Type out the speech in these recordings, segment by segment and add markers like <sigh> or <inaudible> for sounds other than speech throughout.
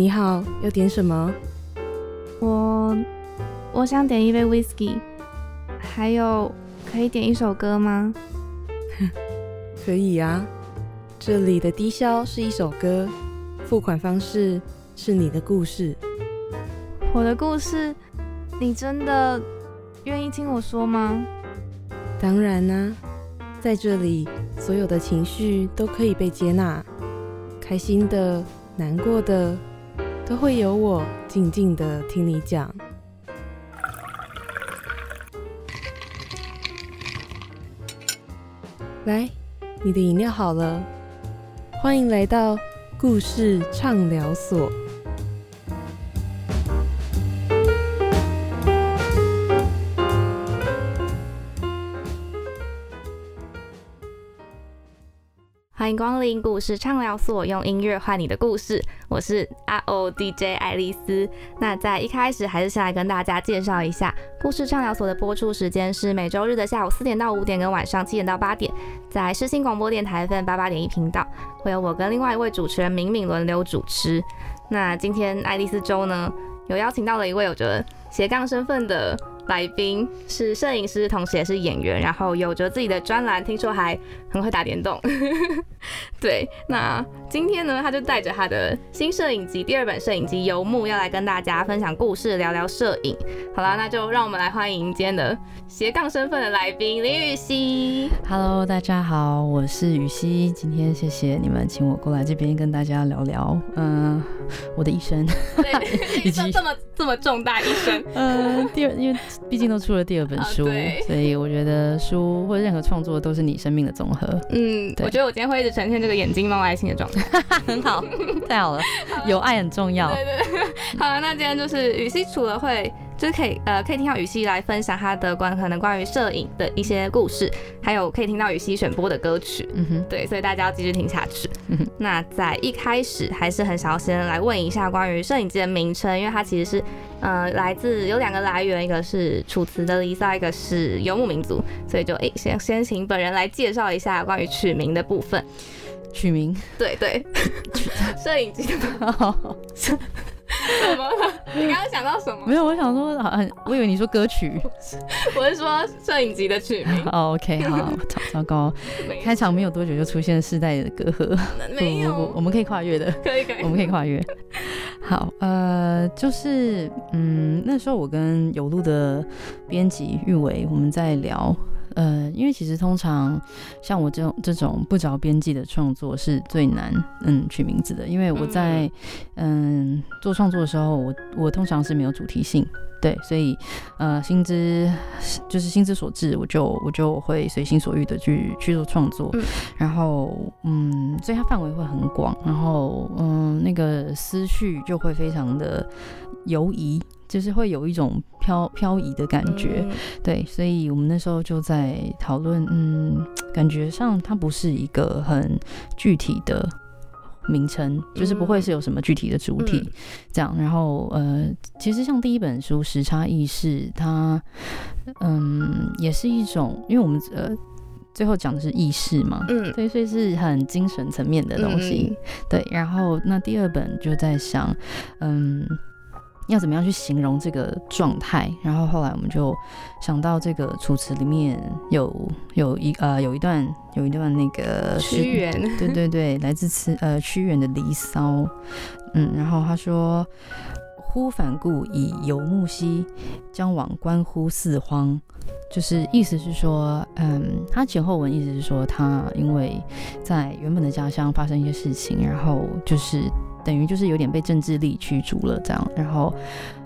你好，要点什么？我我想点一杯 whisky，还有可以点一首歌吗？<laughs> 可以啊，这里的低消是一首歌，付款方式是你的故事。我的故事，你真的愿意听我说吗？当然啦、在这里，所有的情绪都可以被接纳，开心的、难过的，都会有我静静的听你讲。来，你的饮料好了，欢迎来到故事畅聊所。欢迎光临故事畅聊所，用音乐换你的故事。我是 R O D J 爱丽丝。那在一开始，还是先来跟大家介绍一下故事畅聊所的播出时间是每周日的下午四点到五点，跟晚上七点到八点，在视新广播电台 FM 八八点一频道，会有我跟另外一位主持人敏敏轮流主持。那今天爱丽丝周呢，有邀请到了一位有着斜杠身份的来宾，是摄影师，同时也是演员，然后有着自己的专栏，听说还很会打电动。<laughs> 对，那今天呢，他就带着他的新摄影集第二本摄影集《游牧》，要来跟大家分享故事，聊聊摄影。好啦，那就让我们来欢迎今天的斜杠身份的来宾林雨熙。Hello，大家好，我是雨熙。今天谢谢你们请我过来这边跟大家聊聊，嗯、我的一生。对，<laughs> 以及这么这么重大一生，呃，第二，因为毕竟都出了第二本啊书，对所以我觉得书或者任何创作都是你生命的总和。嗯，我觉得我今天会一直呈现这个眼睛冒爱心的状态。<laughs> 很好，太好了，<laughs> 有爱很重要。对对对，好，那今天就是雨熙除了会，就是可以呃可以听到雨熙来分享他的关可能关于摄影的一些故事，还有可以听到雨熙选播的歌曲。嗯哼，对，所以大家要继续听下去。嗯哼那在一开始还是很想要先来问一下关于摄影机的名称，因为它其实是呃来自有两个来源，一个是楚辞的离骚，一个是游牧民族，所以就诶先先请本人来介绍一下关于取名的部分。取名。对对，<laughs> 摄影机的什么？<laughs> 你刚刚想到什么？没有，我想说，我以为你说歌曲。<laughs> 我是说摄影集的曲名，<laughs> 哦，OK，好，糟糟糕，没开场没有多久就出现世代的隔阂。没不不不，我有，们可以跨越的。可以可以，我们可以跨越。好，呃，就是嗯，那时候我跟有路的编辑玉伟我们在聊，呃，因为其实通常像我这种这种不着边际的创作是最难嗯取名字的，因为我在嗯。做创作的时候，我我通常是没有主题性。对，所以呃，心之就是心之所至，我就我就会随心所欲的去去做创作，嗯。然后嗯，所以它范围会很广，然后嗯，那个思绪就会非常的游移，就是会有一种漂漂移的感觉。嗯对，所以我们那时候就在讨论，嗯，感觉上它不是一个很具体的名称，就是不会是有什么具体的主体、嗯这样。然后呃，其实像第一本书《时差意识》，它嗯也是一种，因为我们呃最后讲的是意识嘛。嗯对，所以是很精神层面的东西。对，然后那第二本就在想，嗯，要怎么样去形容这个状态？然后后来我们就想到这个楚辞里面有有一呃有一段有一段那个屈原，对对对，来自词呃屈原的《离骚》，嗯，然后他说。忽反顾以游牧兮，将往观乎四荒。就是意思是说，嗯，他前后文意思是说，他因为在原本的家乡发生一些事情，然后就是等于就是有点被政治力驱逐了这样，然后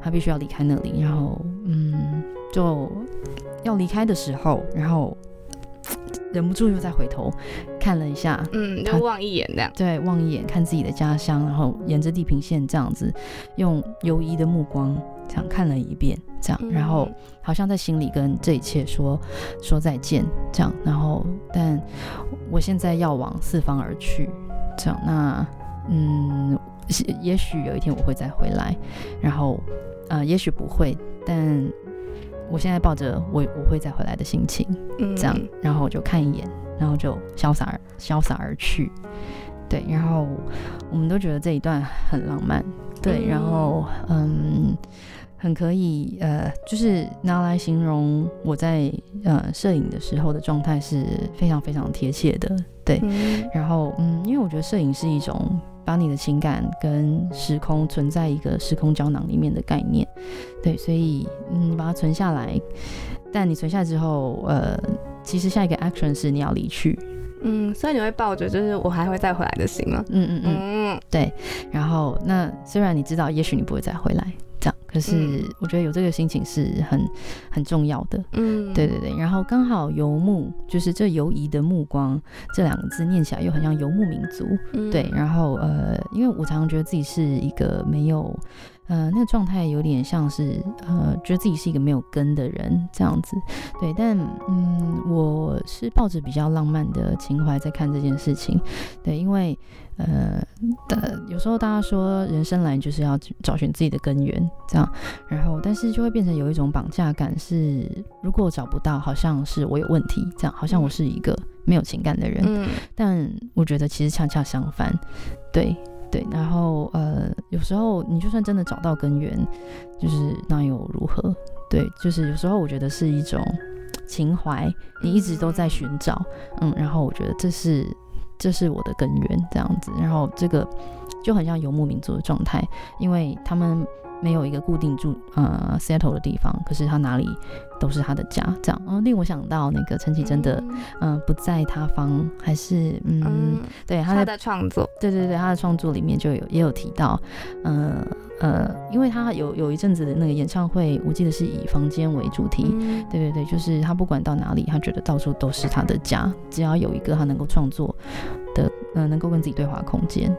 他必须要离开那里，然后嗯，就要离开的时候，然后忍不住又再回头看了一下，嗯，他就望一眼。这样，对，望一眼看自己的家乡，然后沿着地平线这样子，用犹疑的目光这样看了一遍，这样，然后好像在心里跟这一切说说再见，这样，然后但我现在要往四方而去，这样，那嗯，也也许有一天我会再回来，然后呃，也许不会，但我现在抱着我我会再回来的心情，嗯这样，然后我就看一眼，然后就潇洒而潇洒而去。对，然后我们都觉得这一段很浪漫，对，然后嗯。很可以，呃，就是拿来形容我在呃摄影的时候的状态是非常非常贴切的，对。然后，嗯，因为我觉得摄影是一种把你的情感跟时空存在一个时空胶囊里面的概念，对，所以嗯，把它存下来。但你存下来之后，呃，其实下一个 action 是你要离去，嗯，所以你会抱着就是我还会再回来的心吗？嗯嗯嗯，对。然后，那虽然你知道，也许你不会再回来。可是我觉得有这个心情是很很重要的，嗯，对对对。然后刚好游牧，就是这游移的目光这两个字念起来又很像游牧民族，对。然后呃，因为我常常觉得自己是一个没有。呃，那个状态有点像是，呃，觉得自己是一个没有根的人这样子，对，但嗯，我是抱着比较浪漫的情怀在看这件事情，对，因为呃，的有时候大家说人生来就是要找寻自己的根源，这样，然后但是就会变成有一种绑架感，是如果找不到，好像是我有问题，这样，好像我是一个没有情感的人，嗯，但我觉得其实恰恰相反，对。对，然后呃，有时候你就算真的找到根源，就是那又如何？对，就是有时候我觉得是一种情怀，你一直都在寻找，嗯，然后我觉得这是这是我的根源，这样子，然后这个就很像游牧民族的状态，因为他们。没有一个固定住呃 settle 的地方，可是他哪里都是他的家，这样，嗯，令我想到那个陈绮贞的，嗯，不在他方，还是嗯，对他的创作，对对对，他的创作里面就有也有提到，呃呃，因为他有有一阵子的那个演唱会，我记得是以房间为主题，对对对，就是他不管到哪里，他觉得到处都是他的家，只要有一个他能够创作的，嗯，能够跟自己对话空间。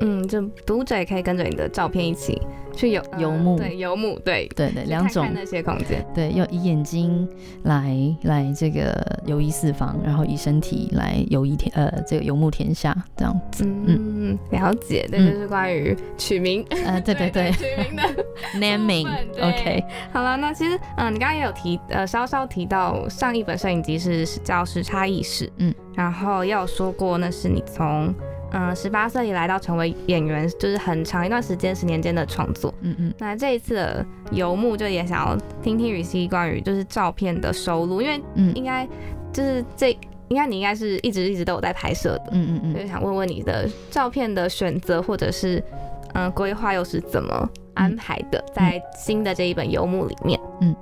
嗯，就读者也可以跟着你的照片一起去游游牧，对游牧，对。对对，两种。那些空间，对，要以眼睛来来这个游移四方，然后以身体来游移天呃这个游牧天下这样子。嗯，了解，这就是关于取名，呃，对 <laughs> 对对，取名的 <laughs> naming，OK。好了，那其实嗯，你刚刚也有提呃稍稍提到上一本摄影集是叫时差意识，嗯，然后也有说过那是你从。嗯，十八岁以来到成为演员，就是很长一段时间，十年间的创作。嗯嗯。那这一次的游牧，就也想要听听雨熙关于就是照片的收录，因为应该就是这应该你应该是一直一直都有在拍摄的。嗯嗯嗯。就想问问你的照片的选择或者是嗯规划又是怎么安排的，在新的这一本游牧里面。嗯。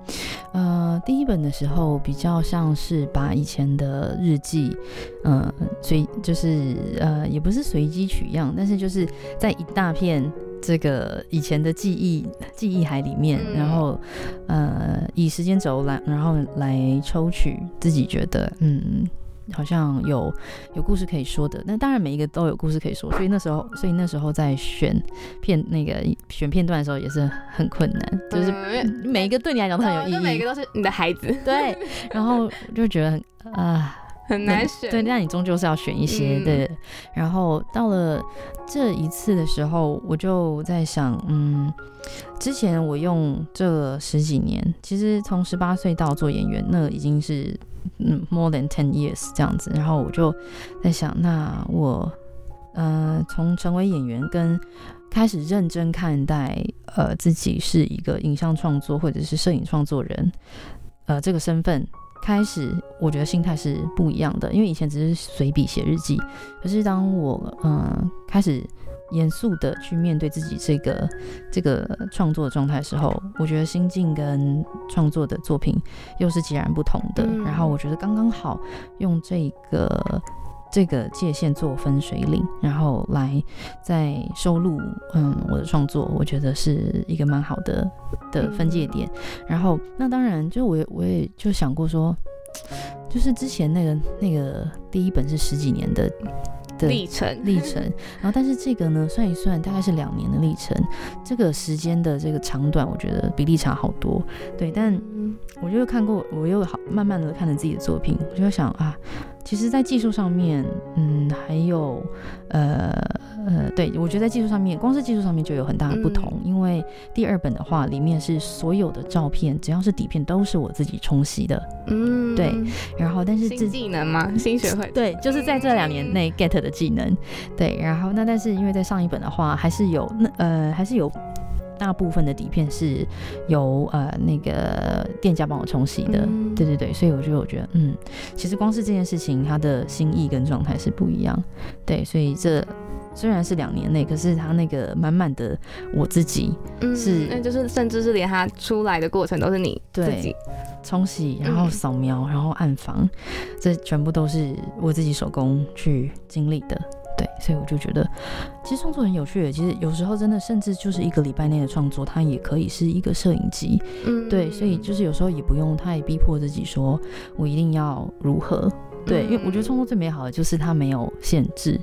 呃，第一本的时候比较像是把以前的日记，呃，随就是呃，也不是随机取样，但是就是在一大片这个以前的记忆记忆海里面，然后呃，以时间轴来，然后来抽取自己觉得嗯。好像有有故事可以说的，那当然每一个都有故事可以说，所以那时候，所以那时候在选片那个选片段的时候也是很困难，就是每一个对你来讲都很有意义，每个都是你的孩子，对，然后就觉得很啊很难选，对，那你终究是要选一些对，然后到了这一次的时候，我就在想，嗯，之前我用这十几年，其实从十八岁到做演员，那已经是。嗯，more than ten years 这样子，然后我就在想，那我呃，从成为演员跟开始认真看待呃自己是一个影像创作或者是摄影创作人，呃，这个身份开始，我觉得心态是不一样的，因为以前只是随笔写日记，可是当我嗯开始。严肃的去面对自己这个这个创作的状态的时候，我觉得心境跟创作的作品又是截然不同的。然后我觉得刚刚好用这个这个界限做分水岭，然后来再收录嗯我的创作，我觉得是一个蛮好的的分界点。然后那当然就我我也就想过说，就是之前那个那个第一本是十几年的。历程。历程，然后但是这个呢，算一算大概是两年的历程，这个时间的这个长短，我觉得比例差好多。对，但我就看过，我又好慢慢的看着自己的作品，我就想啊，其实，在技术上面，嗯，还有呃呃，对我觉得在技术上面，光是技术上面就有很大的不同，因为第二本的话，里面是所有的照片，只要是底片都是我自己冲洗的，嗯，对，然后但是新技能吗？<laughs> 新学会？对，就是在这两年内 get 的技能，对，然后那但是因为在上一本的话，还是有那呃还是有。大部分的底片是由呃那个店家帮我冲洗的，对对对，所以我就我觉得，嗯，其实光是这件事情，他的心意跟状态是不一样，对，所以这虽然是两年内，可是他那个满满的我自己，是，那就是甚至是连他出来的过程都是你自己冲洗，然后扫描，然后暗房，这全部都是我自己手工去经历的。对，所以我就觉得，其实创作很有趣的。其实有时候真的，甚至就是一个礼拜内的创作，它也可以是一个摄影集。嗯，对，所以就是有时候也不用太逼迫自己，说我一定要如何。对，因为我觉得创作最美好的就是它没有限制。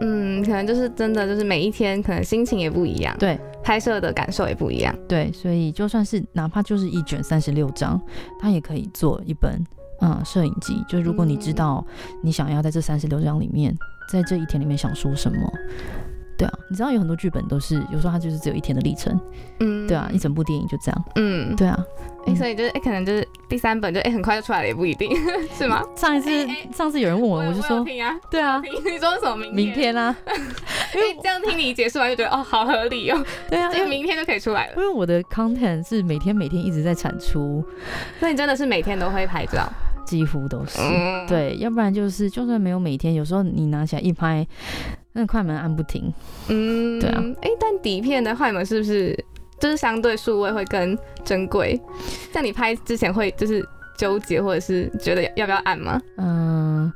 嗯，可能就是真的，就是每一天可能心情也不一样，对，拍摄的感受也不一样。对，所以就算是哪怕就是一卷三十六张，它也可以做一本嗯摄影集。就是如果你知道你想要在这三十六张里面。在这一天里面想说什么？对啊，你知道有很多剧本都是，有时候它就是只有一天的历程。嗯，对啊，一整部电影就这样。嗯，对啊。哎，所以就是哎，可能就是第三本就哎很快就出来了，也不一定 <laughs> 是吗？上一次上次有人问我，我就说对啊，<laughs> 你说什么明明天啊？因 <laughs> 为这样听你解释完就觉得哦，好合理哦。对啊，因为明天就可以出来了。因为我的 content 是每天每天一直在产出，所以你真的是每天都会拍照。几乎都是对，要不然就是就算没有每天，有时候你拿起来一拍，那快门按不停。嗯，对啊。哎，但底片的快门是不是就是相对数位会更珍贵？像你拍之前会就是纠结，或者是觉得要不要按吗？嗯，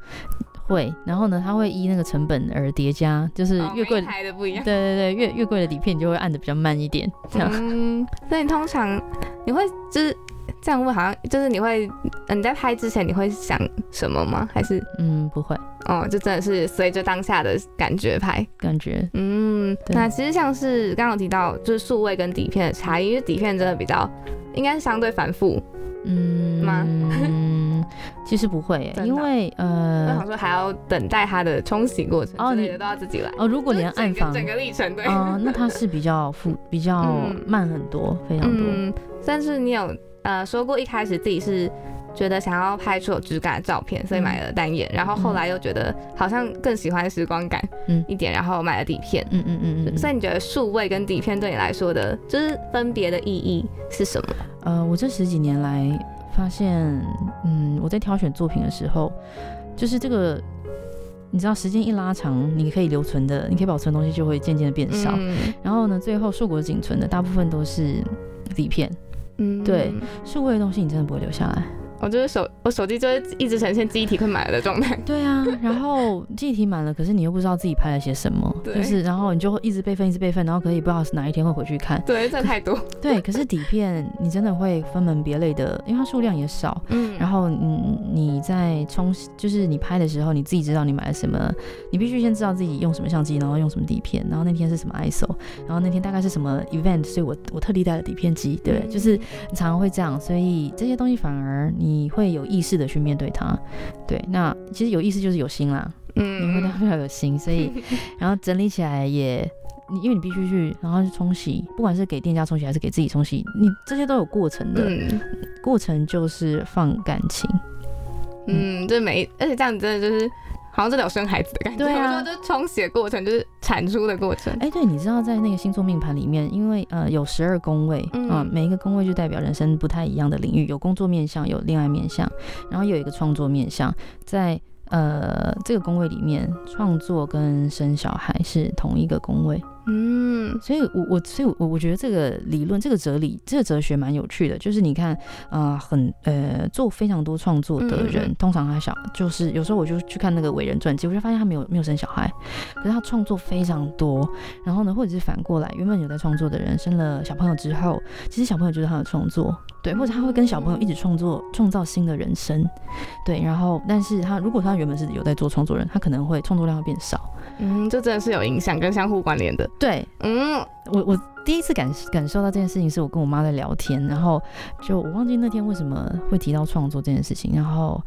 会。然后呢，它会依那个成本而叠加，就是越贵的不一样。对对对，越越贵的底片你就会按的比较慢一点。这样。嗯，所以通常你会就是。这样问好像就是你会，你在拍之前你会想什么吗？还是嗯不会哦，就真的是随着当下的感觉拍感觉。嗯，那其实像是刚刚提到就是数位跟底片的差异，因为底片真的比较应该是相对繁复，嗯吗？嗯 <laughs> 其实不会，因为呃，我想说还要等待它的冲洗过程，哦，你的都要自己来哦。如果连暗房整个历程对，哦，那它是比较复比较慢很多，非常多。嗯，但是你有。呃，说过一开始自己是觉得想要拍出有质感的照片，所以买了单眼，然后后来又觉得好像更喜欢时光感一点，然后买了底片。嗯嗯嗯嗯。所以你觉得数位跟底片对你来说的，就是分别的意义是什么？呃，我这十几年来发现，嗯，我在挑选作品的时候，就是这个，你知道，时间一拉长，你可以留存的，你可以保存的东西就会渐渐的变少。然后呢，最后硕果仅存的大部分都是底片。嗯，对，数位的东西你真的不会留下来。我就是手，我手机就是一直呈现记忆体快满了的状态。<laughs> 对啊，然后记忆体满了，可是你又不知道自己拍了些什么，就是，然后你就会一直备份，一直备份，然后可以不知道是哪一天会回去看。对，这太多。对，可是底片你真的会分门别类的，因为它数量也少。嗯。然后你你在冲，就是你拍的时候，你自己知道你买了什么，你必须先知道自己用什么相机，然后用什么底片，然后那天是什么 ISO，然后那天大概是什么 event，所以我我特地带了底片机，对，就是你常常会这样，所以这些东西反而你会有意识。的去面对它，对，那其实有意思就是有心啦，嗯，你会非常有心，所以 <laughs> 然后整理起来也，你因为你必须去，然后去冲洗，不管是给店家冲洗还是给自己冲洗，你这些都有过程的，过程就是放感情，嗯，就每，而且这样真的就是。好像真的有生孩子的感觉，对啊，就冲洗的过程就是产出的过程。哎，对，你知道在那个星座命盘里面，因为呃有十二宫位啊，每一个宫位就代表人生不太一样的领域，有工作面相，有恋爱面相，然后有一个创作面相，在呃这个宫位里面，创作跟生小孩是同一个宫位。嗯，所以，我我所以，我我觉得这个理论、这个哲理、这个哲学蛮有趣的。就是你看，呃，很呃，做非常多创作的人，通常他小，就是有时候我就去看那个伟人传记，我就发现他没有没有生小孩，可是他创作非常多。然后呢，或者是反过来，原本有在创作的人生了小朋友之后，其实小朋友就是他的创作，对，或者他会跟小朋友一起创作，创造新的人生，对。然后，但是他如果他原本是有在做创作人，他可能会创作量会变少。嗯，这真的是有影响跟相互关联的。对，嗯，我我第一次感感受到这件事情，是我跟我妈在聊天，然后就我忘记那天为什么会提到创作这件事情，然后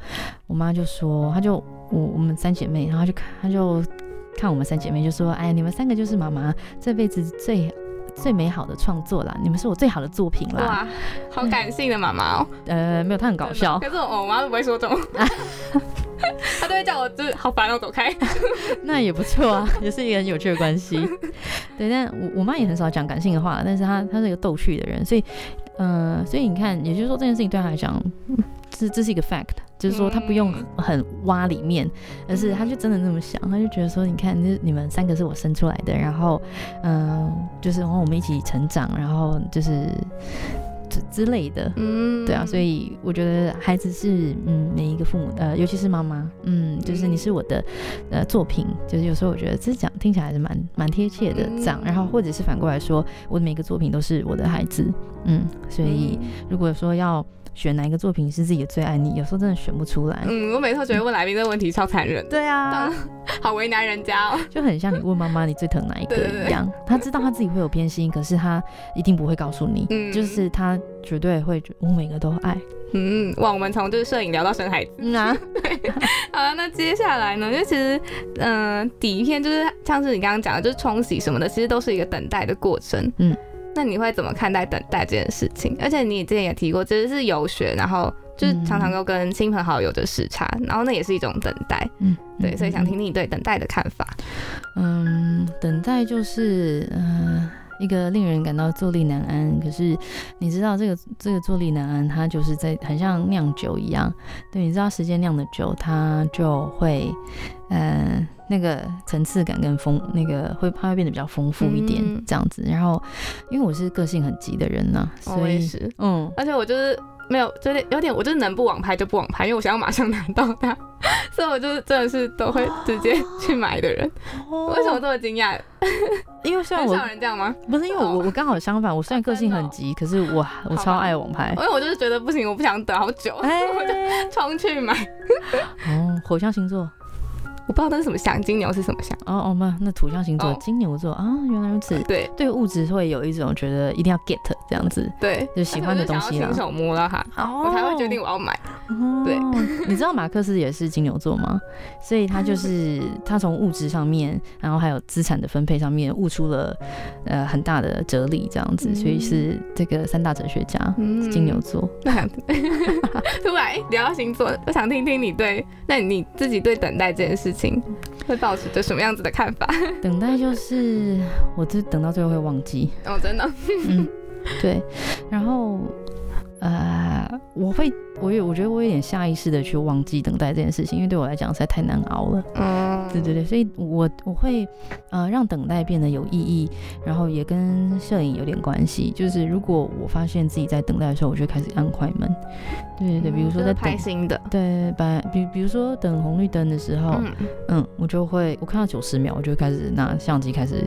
我妈就说，她就我我们三姐妹，然后就看，她就看我们三姐妹，就说：“哎，你们三个就是妈妈这辈子最最美好的创作啦，你们是我最好的作品啦。哇，好感性的妈妈哦。”呃，没有，她很搞笑。可是我妈都不会说这种，<laughs> <laughs> 她都会叫我就是好烦哦，走开。<laughs> 那也不错啊，也是一个很有趣的关系。对，但我我妈也很少讲感性的话，但是她她是一个逗趣的人，所以，呃，所以你看，也就是说这件事情对她来讲，这这是一个 fact，就是说他不用很挖里面，而是他就真的那么想，他就觉得说，你看，这你们三个是我生出来的，然后，嗯，就是然后我们一起成长，然后就是。之之类的，嗯，对啊，所以我觉得孩子是，嗯，每一个父母，呃，尤其是妈妈，嗯，就是你是我的，呃，作品，就是有时候我觉得这讲听起来还是蛮蛮贴切的，这样，然后或者是反过来说，我的每个作品都是我的孩子，嗯，所以如果说要。选哪一个作品是自己的最爱？你有时候真的选不出来。嗯，我每次觉得问来宾这个问题超残忍。对啊，<laughs> 好为难人家哦。就很像你问妈妈你最疼哪一个一样。她知道她自己会有偏心，可是她一定不会告诉你。嗯，就是她绝对会，我每个都爱。嗯，哇，我们从就是摄影聊到生孩子。嗯啊。<laughs> 好了，那接下来呢？因为其实，嗯，底片就是像是你刚刚讲的，就是冲洗什么的，其实都是一个等待的过程。嗯。那你会怎么看待等待这件事情？而且你之前也提过，其实是游学，然后就是常常都跟亲朋好友的时差，然后那也是一种等待。嗯，对，所以想听听你对等待的看法。嗯，等待就是嗯一个令人感到坐立难安。可是你知道这个这个坐立难安，它就是在很像酿酒一样。对，你知道时间酿的酒，它就会嗯。那个层次感跟丰，那个会它会变得比较丰富一点，这样子。然后，因为我是个性很急的人呢，所以是，嗯，而且我就是没有，就是有点，我就是能不网拍就不网拍，因为我想要马上拿到它，<laughs> 所以我就是真的是都会直接去买的人。为什么这么惊讶？因为虽然我人这样吗？不是，因为我我刚好相反，我虽然个性很急，可是我我超爱网拍，因为我就是觉得不行，我不想等好久，我就 <laughs> 冲去买。哦，火象星座。我不知道那是什么象，金牛是什么象？哦哦，那那土象星座金牛座啊，原来如此。对，对物质会有一种觉得一定要 get 这样子，对，就喜欢的东西啦，亲手摸到它，我才会决定我要买。对，你知道马克思也是金牛座吗？所以他就是 <laughs> 他从物质上面，然后还有资产的分配上面悟出了呃很大的哲理这样子，所以是这个三大哲学家，嗯金牛座。<laughs> 突然聊到星座，我想听听你对，那你自己对等待这件事。情。会保持着什么样子的看法？<laughs> 等待就是我这等到最后会忘记。哦，真的，嗯，对，然后呃，我会。我有，我觉得我有点下意识的去忘记等待这件事情，因为对我来讲实在太难熬了。嗯，对对对，所以我我会呃让等待变得有意义，然后也跟摄影有点关系。就是如果我发现自己在等待的时候，我就开始按快门。对对对，比如说在拍新的，对，把比比如说等红绿灯的时候，嗯，我就会我看到九十秒，我就开始拿相机开始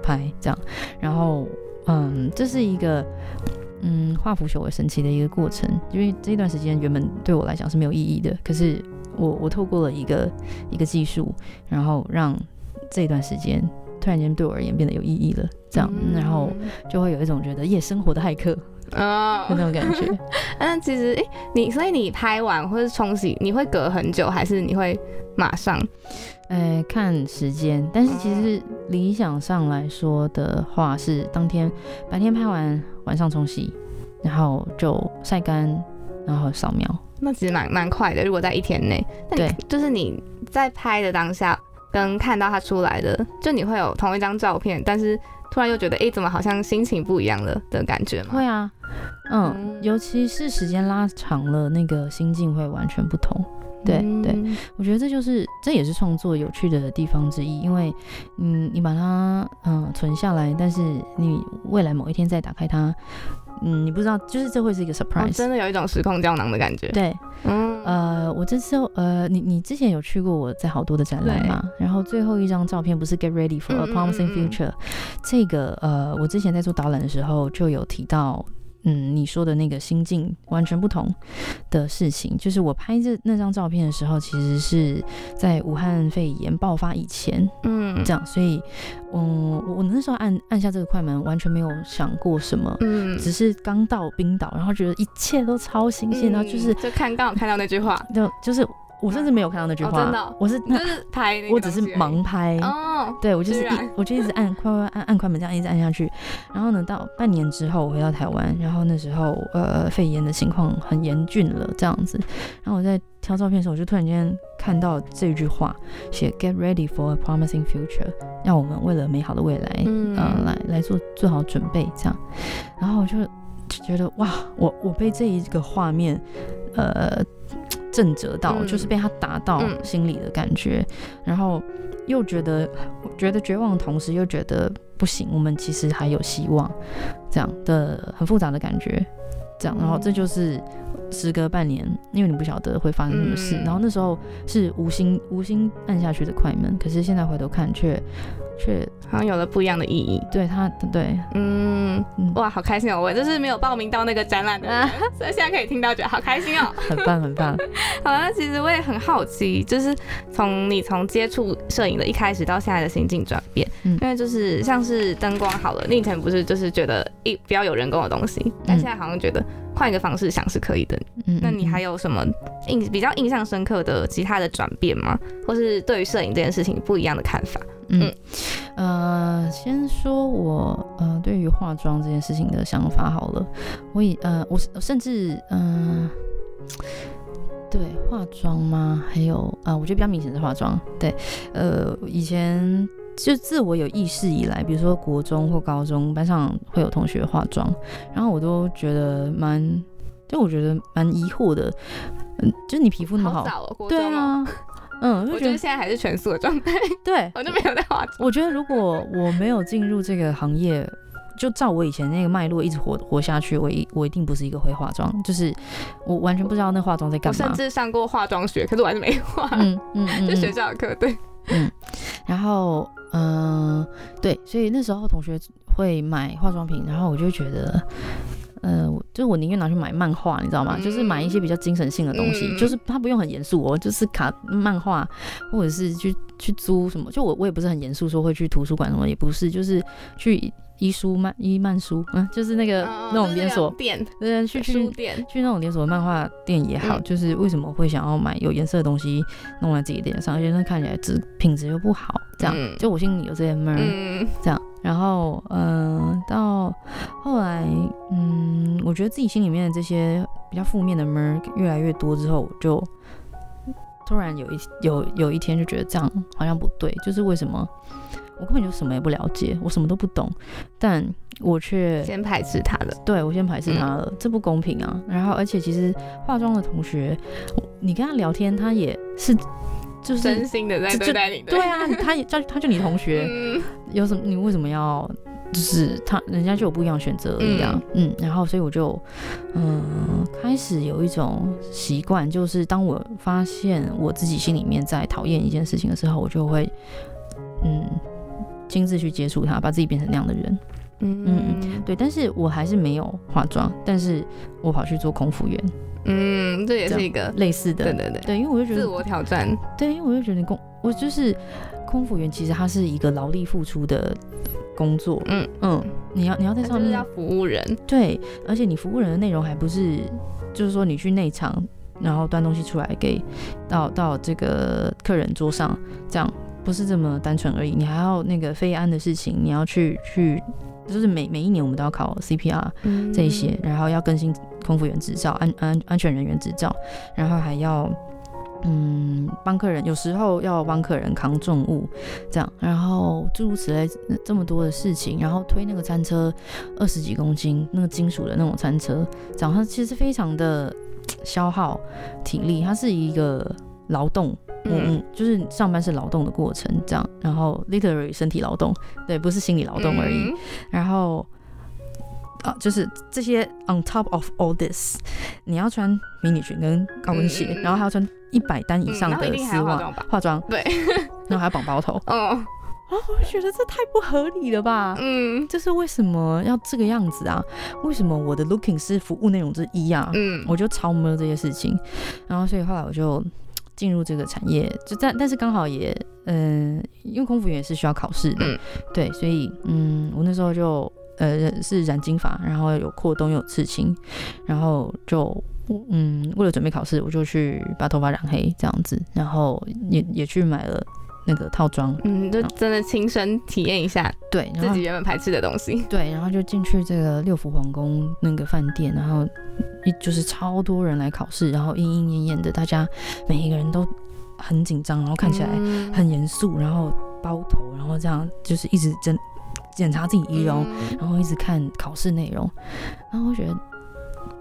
拍这样，然后嗯，这是一个。嗯，化腐朽为神奇的一个过程，因为这段时间原本对我来讲是没有意义的，可是我我透过了一个一个技术，然后让这段时间突然间对我而言变得有意义了，这样，然后就会有一种觉得夜生活的骇客啊那种感觉。<laughs> 那其实，哎，你所以你拍完或是冲洗，你会隔很久，还是你会马上？哎，看时间，但是其实理想上来说的话，是当天白天拍完，晚上冲洗，然后就晒干，然后扫描。那其实蛮蛮快的，如果在一天内。对，就是你在拍的当下，跟看到它出来的，就你会有同一张照片，但是突然又觉得，哎，怎么好像心情不一样了的感觉吗？会啊，嗯，尤其是时间拉长了，那个心境会完全不同。对对，我觉得这就是这也是创作有趣的地方之一，因为嗯，你把它嗯存下来，但是你未来某一天再打开它，嗯，你不知道，就是这会是一个 surprise，真的有一种时空胶囊的感觉。对，嗯，呃，我这次呃，你你之前有去过我在好多的展览嘛？然后最后一张照片不是 get ready for a promising future，这个呃，我之前在做导览的时候就有提到。嗯，你说的那个心境完全不同的事情，就是我拍这那张照片的时候，其实是在武汉肺炎爆发以前，嗯，这样，所以，嗯，我那时候按按下这个快门，完全没有想过什么，嗯，只是刚到冰岛，然后觉得一切都超新鲜，然后就是就看刚好看到那句话，就就是。我甚至没有看到那句话，哦真的哦我是你就是拍那我只是盲拍。哦，对，我就是一，我就一直按快快按按快门，这样一直按下去。然后呢，到半年之后我回到台湾，然后那时候呃肺炎的情况很严峻了，这样子。然后我在挑照片的时候，我就突然间看到这句话，写 “Get ready for a promising future”，让我们为了美好的未来，嗯呃，来来做做好准备，这样。然后我就就觉得哇，我我被这一个画面，呃。震折到，嗯。就是被他打到嗯。心里的感觉，然后又觉得觉得绝望的同时，又觉得不行，我们其实还有希望，这样的很复杂的感觉，这样，然后这就是时隔半年，因为你不晓得会发生什么事，嗯然后那时候是无心无心按下去的快门，可是现在回头看却却好像有了不一样的意义。对他对，嗯，嗯，哇，好开心哦！我就是没有报名到那个展览的人，所以现在可以听到，觉得好开心哦。很 <laughs> 棒很棒，<laughs> 好，那其实我也很好奇，就是从你从接触摄影的一开始到现在的心境转变，嗯因为就是像是灯光好了，你以前不是就是觉得一不要有人工的东西，但现在好像觉得换一个方式想是可以的。嗯，那你还有有什么印比较印象深刻的其他的转变吗？或是对于摄影这件事情不一样的看法？嗯呃，先说我呃对于化妆这件事情的想法好了，我以呃我我甚至嗯、对化妆吗？还有呃，我觉得比较明显是化妆。对，呃，以前就自我有意识以来，比如说国中或高中班上会有同学化妆，然后我都觉得蛮，就我觉得蛮疑惑的，嗯，就是你皮肤那么好，对啊，嗯，我觉得现在还是全素的状态，对，<laughs> 我就没有在化妆。我觉得如果我没有进入这个行业，就照我以前那个脉络一直活活下去，我一我一定不是一个会化妆，就是我完全不知道那化妆在我甚干嘛。至上过化妆学，可是我还是没化，嗯嗯嗯 <laughs> 就学嗯，校的课，对，嗯然后嗯、呃对，所以那时候同学会买化妆品，然后我就觉得。呃，我就是我宁愿拿去买漫画，你知道吗？嗯就是买一些比较精神性的东西，嗯就是它不用很严肃哦，就是卡漫画，或者是去去租什么。就我我也不是很严肃说会去图书馆什么，也不是，就是去医书漫伊漫书，嗯，就是那个、嗯那种连锁，店、对，去去书店，去那种连锁漫画店也好，嗯。就是为什么会想要买有颜色的东西弄在自己脸上，而且那看起来质品质又不好，这样，嗯。就我心里有这些闷儿，嗯。这样，然后嗯、呃到后来，嗯，我觉得自己心里面的这些比较负面的闷儿越来越多之后，我就突然有一有有一天就觉得这样好像不对，就是为什么我根本就什么也不了解，我什么都不懂，但我却先排斥他了，对我先排斥他了，这不公平啊！然后而且其实化妆的同学，你跟他聊天，他也是就是真心的在就对待你的，对啊，他也叫他就你同学，嗯有什么你为什么要？就是他人家就有不一样的选择而已啊，嗯然后所以我就嗯开始有一种习惯，就是当我发现我自己心里面在讨厌一件事情的时候，我就会嗯亲自去接触他，把自己变成那样的人。嗯。嗯对，但是我还是没有化妆，但是我跑去做空服员，嗯，这也是一个，类似的，对对对，对，因为我就觉得，自我挑战，对，因为我就觉得空，我就是空服员，其实它是一个劳力付出的工作，嗯。嗯，你要你要在上面要，服务人，对，而且你服务人的内容还不是，就是说你去内场，然后端东西出来给到到这个客人桌上，这样不是这么单纯而已，你还要那个非安的事情，你要去去。就是每每一年我们都要考 CPR，嗯这一些，然后要更新空服员执照、安安安全人员执照，然后还要嗯帮客人，有时候要帮客人扛重物，这样，然后诸如此类这么多的事情，然后推那个餐车二十几公斤，那个金属的那种餐车，这样它其实非常的消耗体力，它是一个劳动。嗯嗯嗯，就是上班是劳动的过程，这样，然后 literally 身体劳动，对，不是心理劳动而已。嗯。然后啊，就是这些 on top of all this，你要穿迷你裙跟高跟鞋，嗯嗯嗯。然后还要穿一百单以上的丝袜、化妆对，<laughs> 然后还要绑包头，<laughs> 哦，我觉得这太不合理了吧？嗯。这是为什么要这个样子啊？为什么我的 looking 是服务内容之一啊？嗯，我就超摸这些事情，然后所以后来我就进入这个产业，就但但是刚好也，嗯、因为空服员也是需要考试的，嗯。对，所以嗯，我那时候就呃是染金发，然后有扩冬又有刺青，然后就嗯为了准备考试，我就去把头发染黑这样子，然后也也去买了那个套装，嗯，就真的亲身体验一下对，自己原本排斥的东西。对，然后就进去这个六福皇宫那个饭店，然后一就是超多人来考试，然后莺莺燕燕的，大家每一个人都很紧张，然后看起来嗯。很严肃，然后包头，然后这样就是一直检检查自己仪容，嗯。然后一直看考试内容，然后我觉得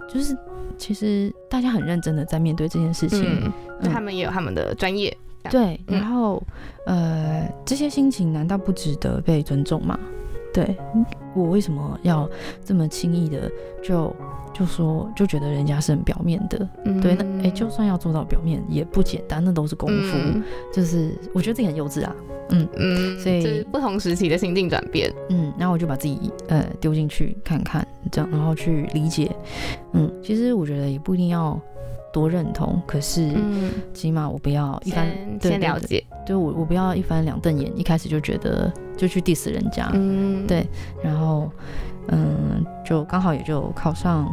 就是其实大家很认真的在面对这件事情，他们也有他们的专业。对，嗯然后、呃，这些心情难道不值得被尊重吗？对我为什么要这么轻易的就就说就觉得人家是很表面的？嗯对，那哎、诶就算要做到表面也不简单，那都是功夫。嗯就是我觉得自己很幼稚啊，嗯嗯，所以不同时期的心境转变。嗯，然后我就把自己呃丢进去看看，这样然后去理解。嗯，其实我觉得也不一定要多认同，可是嗯，起码我不要一番先了解。对我我不要一翻两瞪眼，一开始就觉得就去 diss 人家，嗯，对然后嗯，就刚好也就考上，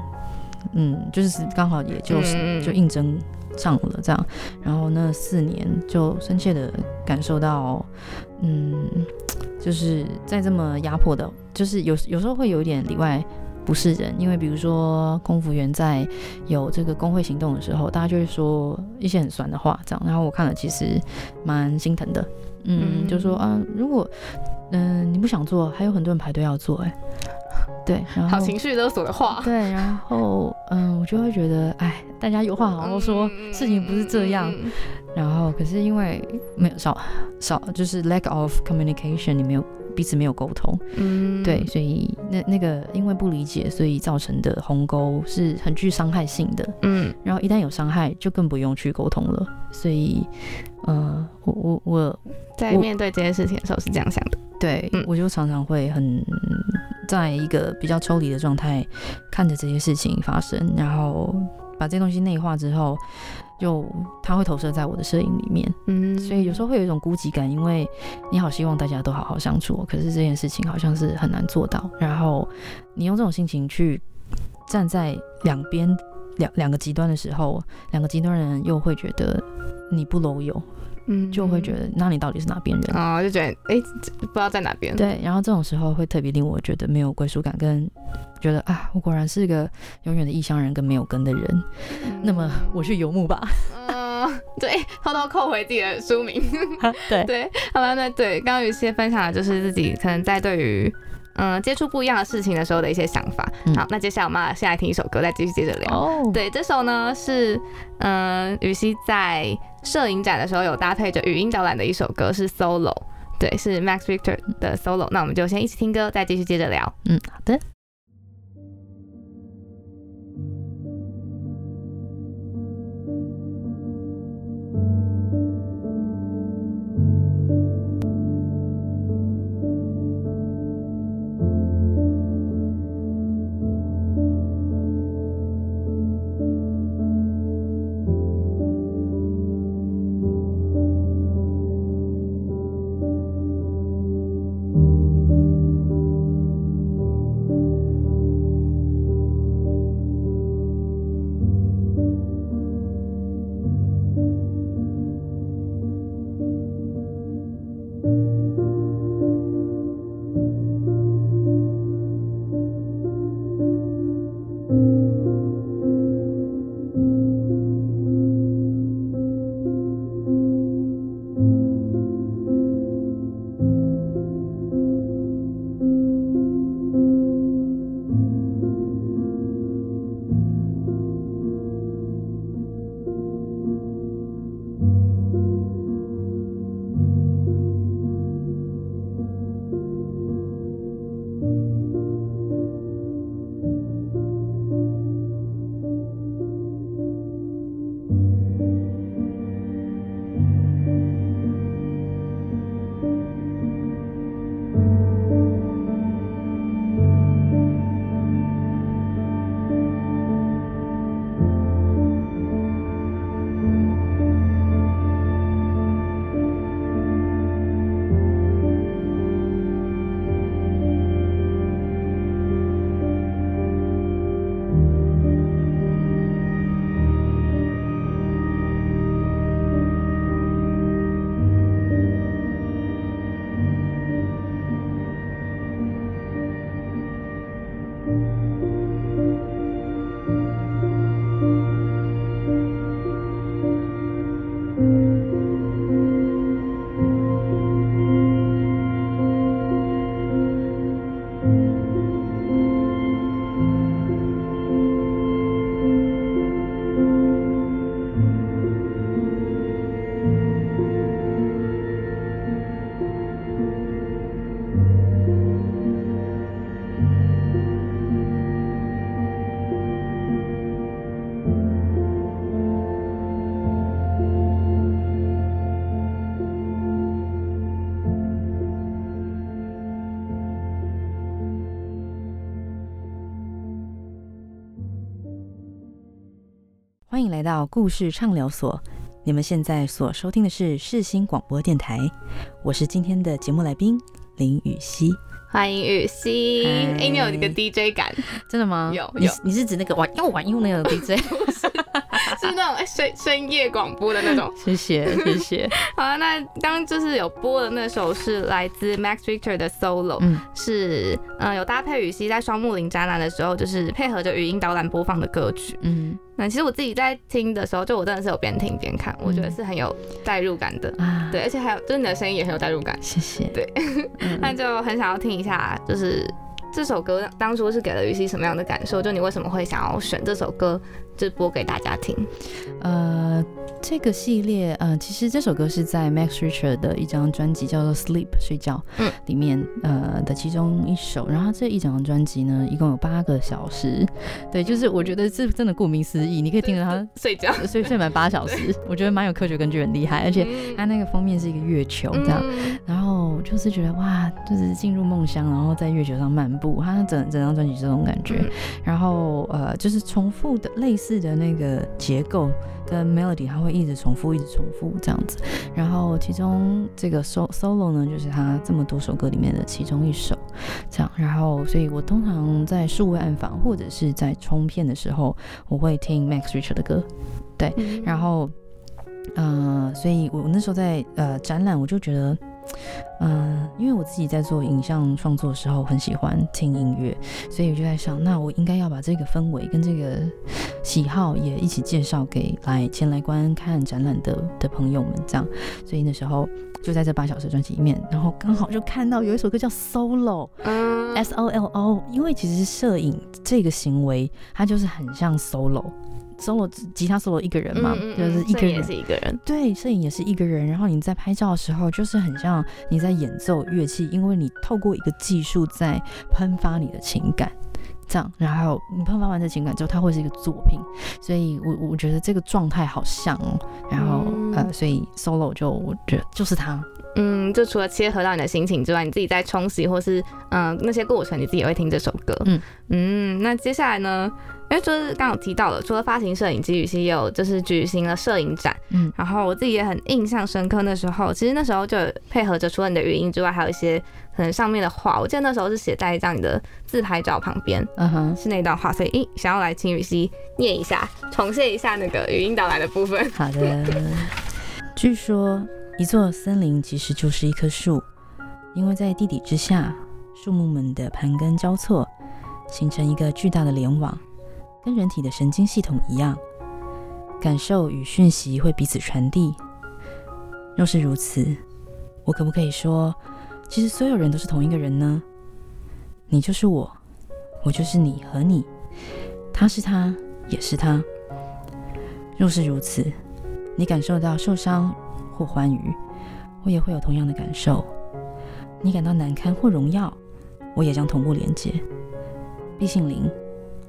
嗯，就是刚好也就是、就应征上了这样，然后那四年就深切的感受到，嗯，就是在这么压迫的，就是有有时候会有一点里外。不是人，因为比如说空服员在有这个工会行动的时候，大家就会说一些很酸的话，这样。然后我看了，其实蛮心疼的，嗯，嗯就说啊，如果嗯、你不想做，还有很多人排队要做，哎，<laughs> 对，然后好情绪勒索的话。对，然后嗯，我就会觉得，哎，大家有话好好说，事情不是这样。嗯然后可是因为没有少少，就是 lack of communication，你没有彼此没有沟通，嗯，对，所以那那个因为不理解，所以造成的鸿沟是很具伤害性的。嗯然后一旦有伤害，就更不用去沟通了。所以，呃，我我我我在面对这件事情的时候是这样想的。对、嗯我就常常会很在一个比较抽离的状态看着这些事情发生，然后把这些东西内化之后，就它会投射在我的摄影里面。嗯，所以有时候会有一种孤寂感，因为你好希望大家都好好相处哦，可是这件事情好像是很难做到。然后你用这种心情去站在两边两两个极端的时候，两个极端人又会觉得你不 loyal，嗯就会觉得那你到底是哪边人？哦，就觉得哎，不知道在哪边。对，然后这种时候会特别令我觉得没有归属感，跟觉得啊，我果然是个永远的异乡人跟没有根的人。嗯，那么我去游牧吧。嗯，<laughs> 对，偷偷扣回自己的书名。<laughs> 对，对，好了，那对，刚刚有一些分享的就是自己可能在对于嗯接触不一样的事情的时候的一些想法。嗯好，那接下来我们先来听一首歌，再继续接着聊。哦，对，这首呢是嗯雨熙在摄影展的时候有搭配着语音导览的一首歌，是 solo。对，是 Max Victor 的 solo。那我们就先一起听歌，再继续接着聊。嗯，好的。来到故事畅聊所。你们现在所收听的是世新广播电台，我是今天的节目来宾林雨熙。欢迎雨熙，嗨哎、你有一个 DJ 感，真的吗？有你有你是指那个玩又玩又那个 DJ？<laughs> 是那种哎深深夜广播的那种。谢 <laughs> 谢谢谢。<laughs> 好啊，那刚就是有播的那首是来自 Max Richter 的 Solo，、嗯是嗯、呃有搭配雨熙在双木林展览的时候，就是配合着语音导览播放的歌曲。嗯那其实我自己在听的时候，就我真的是有边听边看，我觉得是很有代入感的。啊，对，而且还有就是你的声音也很有代入感，谢谢。对嗯，<laughs> 那就很想要听一下，就是这首歌当初是给了雨熙什么样的感受？就你为什么会想要选这首歌，就播给大家听？呃，这个系列，呃，其实这首歌是在 Max Richter 的一张专辑叫做《Sleep》睡觉，嗯里面呃的其中一首。然后这一整张专辑呢，一共有八个小时。对，就是我觉得这真的顾名思义，你可以听着它睡觉，<laughs> 睡睡满八小时，我觉得蛮有科学根据，很厉害。而且它那个封面是一个月球这样，嗯然后就是觉得哇，就是进入梦乡，然后在月球上漫步，它整整张专辑这种感觉。嗯然后呃，就是重复的类似的那个结构跟 melody，它会一直重复，一直重复这样子。然后其中这个 so solo 呢，就是它这么多首歌里面的其中一首，这样。然后，所以我通常在数位暗访或者是在冲片的时候，我会听 Max Richard 的歌。对然后，呃，所以我那时候在呃展览，我就觉得，嗯、因为我自己在做影像创作的时候，很喜欢听音乐，所以我就在想，那我应该要把这个氛围跟这个喜好也一起介绍给来前来观看展览的的朋友们，这样。所以那时候就在这八小时专辑里面，然后刚好就看到有一首歌叫 Solo。嗯 S O L O，因为其实摄影这个行为，它就是很像 solo。Solo 吉他 solo 一个人嘛，嗯嗯嗯就是一个人也是一个人，对，摄影也是一个人，然后你在拍照的时候，就是很像你在演奏乐器，因为你透过一个技术在喷发你的情感，这样，然后你喷发完这情感之后，它会是一个作品，所以我我觉得这个状态好像哦，然后、嗯。呃，所以 solo 就我觉得就是它，嗯，就除了切合到你的心情之外，你自己在冲洗或是嗯、那些过程，你自己也会听这首歌。嗯嗯，那接下来呢？因为就是刚刚有提到了，除了发行摄影机，雨熙也有就是举行了摄影展，嗯然后我自己也很印象深刻。那时候其实那时候就配合着除了你的语音之外，还有一些可能上面的话，我记得那时候是写在一张你的自拍照旁边，嗯哼，是那段话，所以咦想要来请雨熙念一下，重现一下那个语音导来的部分。好的。<laughs> 据说，一座森林其实就是一棵树，因为在地底之下，树木们的盘根交错，形成一个巨大的联网，跟人体的神经系统一样，感受与讯息会彼此传递。若是如此，我可不可以说，其实所有人都是同一个人呢？你就是我，我就是你和你，他是他，也是他。若是如此，你感受到受伤或欢愉，我也会有同样的感受。你感到难堪或荣耀，我也将同步连接。毕姓林，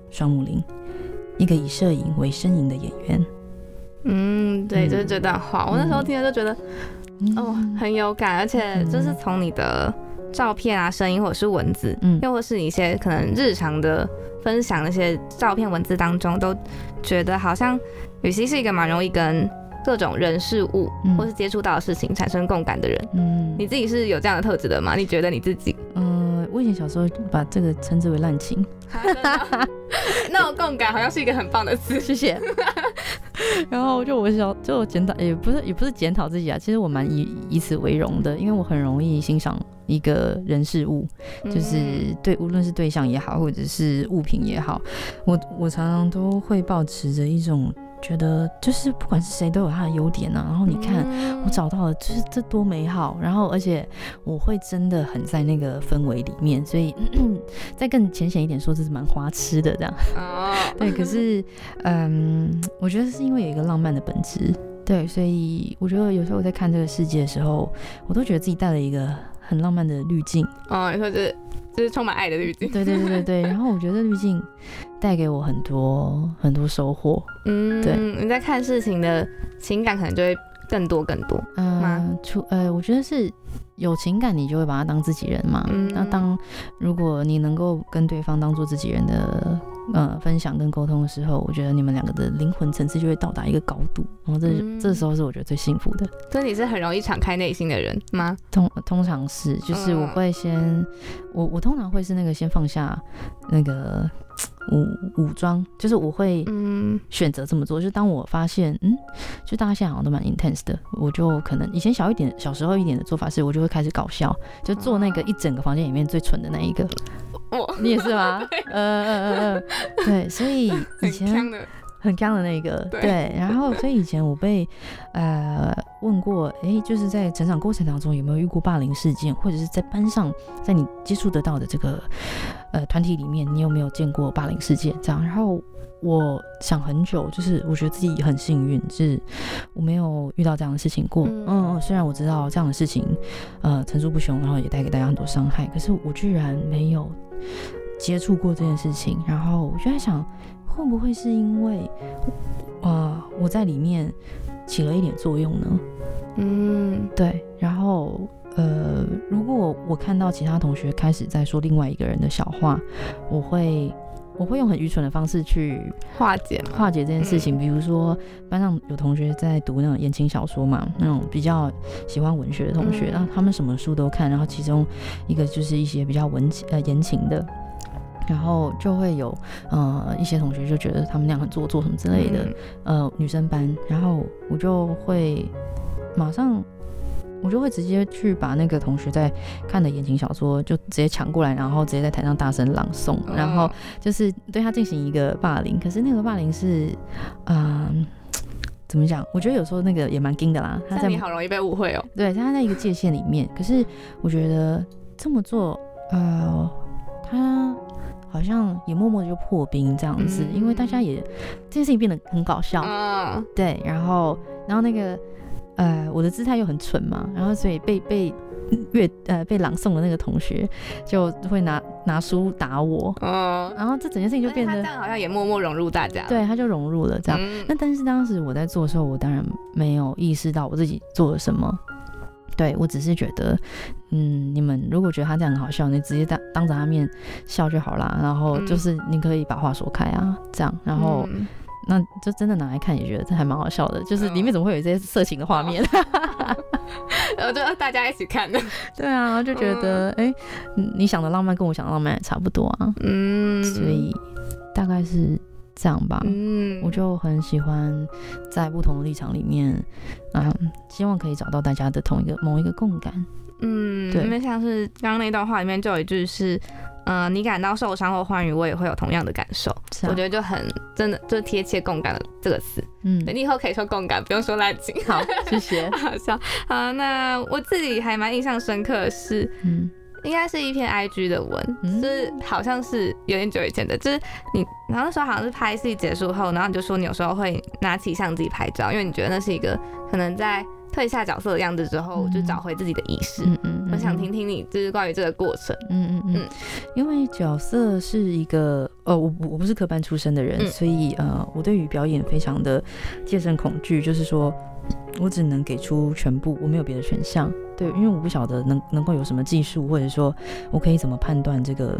双木林，一个以摄影为身影的演员。嗯，对，就是这段话，我那时候听了就觉得。哦，嗯很有感，而且就是从你的照片啊、声音或者是文字，嗯又或是你一些可能日常的分享那些照片、文字当中，都觉得好像雨熙是一个蛮容易跟各种人事物、嗯或是接触到的事情产生共感的人。嗯你自己是有这样的特质的吗？你觉得你自己？嗯，我以前小时候把这个称之为滥情。<laughs> 那种共感好像是一个很棒的词。谢谢。<laughs> 然后就我小就我检讨，也不是也不是检讨自己啊，其实我蛮以以此为荣的，因为我很容易欣赏一个人事物，就是对无论是对象也好，或者是物品也好，我我常常都会保持着一种。觉得就是不管是谁都有他的优点呢，然后你看我找到了，就是这多美好，然后而且我会真的很在那个氛围里面，所以 <clears throat> 再更浅显一点说，这是蛮花痴的这样。<laughs> 对，可是嗯，我觉得是因为有一个浪漫的本质，对，所以我觉得有时候我在看这个世界的时候，我都觉得自己带了一个很浪漫的滤镜。哦，你说这。就是充满爱的滤镜，对对对对对。然后我觉得滤镜带给我很多很多收获。嗯，对。你在看事情的情感可能就会更多更多。嗯，出呃，我觉得是有情感，你就会把他当自己人嘛。嗯。那当如果你能够跟对方当做自己人的。呃，分享跟沟通的时候，我觉得你们两个的灵魂层次就会到达一个高度，然后这这时候是我觉得最幸福的。所以你是很容易敞开内心的人吗？通通常是，就是我会先，我我通常会是那个先放下那个。武武装就是我会嗯选择这么做，就当我发现嗯，就大家现在好像都蛮 intense 的，我就可能以前小一点小时候一点的做法是，我就会开始搞笑，就做那个一整个房间里面最蠢的那一个。我你也是吗？<laughs> 嗯嗯嗯嗯，对，所以以前。很刚的那个，对，然后所以以前我被呃问过，哎，就是在成长过程当中有没有遇过霸凌事件，或者是在班上，在你接触得到的这个呃团体里面，你有没有见过霸凌事件？这样，然后我想很久，就是我觉得自己很幸运，是我没有遇到这样的事情过。嗯嗯，虽然我知道这样的事情呃层出不穷，然后也带给大家很多伤害，可是我居然没有接触过这件事情，然后我就在想。会不会是因为，呃，我在里面起了一点作用呢？嗯，对。然后，呃，如果我看到其他同学开始在说另外一个人的小话，我会，我会用很愚蠢的方式去化解化解这件事情。比如说，班上有同学在读那种言情小说嘛，那种比较喜欢文学的同学，然后他们什么书都看，然后其中一个就是一些比较文情呃言情的。然后就会有呃一些同学就觉得他们那样很做作什么之类的，呃女生班，然后我就会马上我就会直接去把那个同学在看的言情小说就直接抢过来，然后直接在台上大声朗诵，然后就是对他进行一个霸凌。可是那个霸凌是嗯怎么讲？我觉得有时候那个也蛮惊的啦。他在你好容易被误会哦。对，他在一个界限里面。可是我觉得这么做，呃，他。好像也默默的就破冰这样子，因为大家也这件事情变得很搞笑，对，然后然后那个呃我的姿态又很蠢嘛，然后所以被被阅呃被朗诵的那个同学就会拿拿书打我，嗯。然后这整件事情就变得这样好像也默默融入大家，对，他就融入了这样。那但是当时我在做的时候，我当然没有意识到我自己做了什么。对我只是觉得，嗯，你们如果觉得他这样很好笑，你直接当当着他面笑就好啦。然后就是你可以把话说开啊，这样，然后那就真的拿来看也觉得这还蛮好笑的。就是里面怎么会有这些色情的画面？<laughs> <laughs> 然后就大家一起看的。对啊，就觉得哎，你想的浪漫跟我想的浪漫也差不多啊。嗯，所以大概是。这样吧，嗯，我就很喜欢在不同的立场里面，嗯，希望可以找到大家的同一个某一个共感，嗯，对，因为像是刚刚那段话里面就有一句是，嗯，你感到受伤或欢愉，我也会有同样的感受，我觉得就很真的就贴切共感的这个词，嗯，你以后可以说共感，不用说烂情，好，谢谢，<laughs> 好笑，好，那我自己还蛮印象深刻的是，嗯。应该是一篇 IG 的文，是好像是有点久以前的，就是你，然后那时候好像是拍戏结束后，然后你就说你有时候会拿起相机拍照，因为你觉得那是一个可能在褪下角色的样子之后，就找回自己的意识。嗯嗯，我想听听你就是关于这个过程。嗯嗯嗯，因为角色是一个，呃，我我不是科班出身的人，所以呃，我对于表演非常的戒慎恐惧，就是说。我只能给出全部，我没有别的选项。对，因为我不晓得能能够有什么技术，或者说我可以怎么判断这个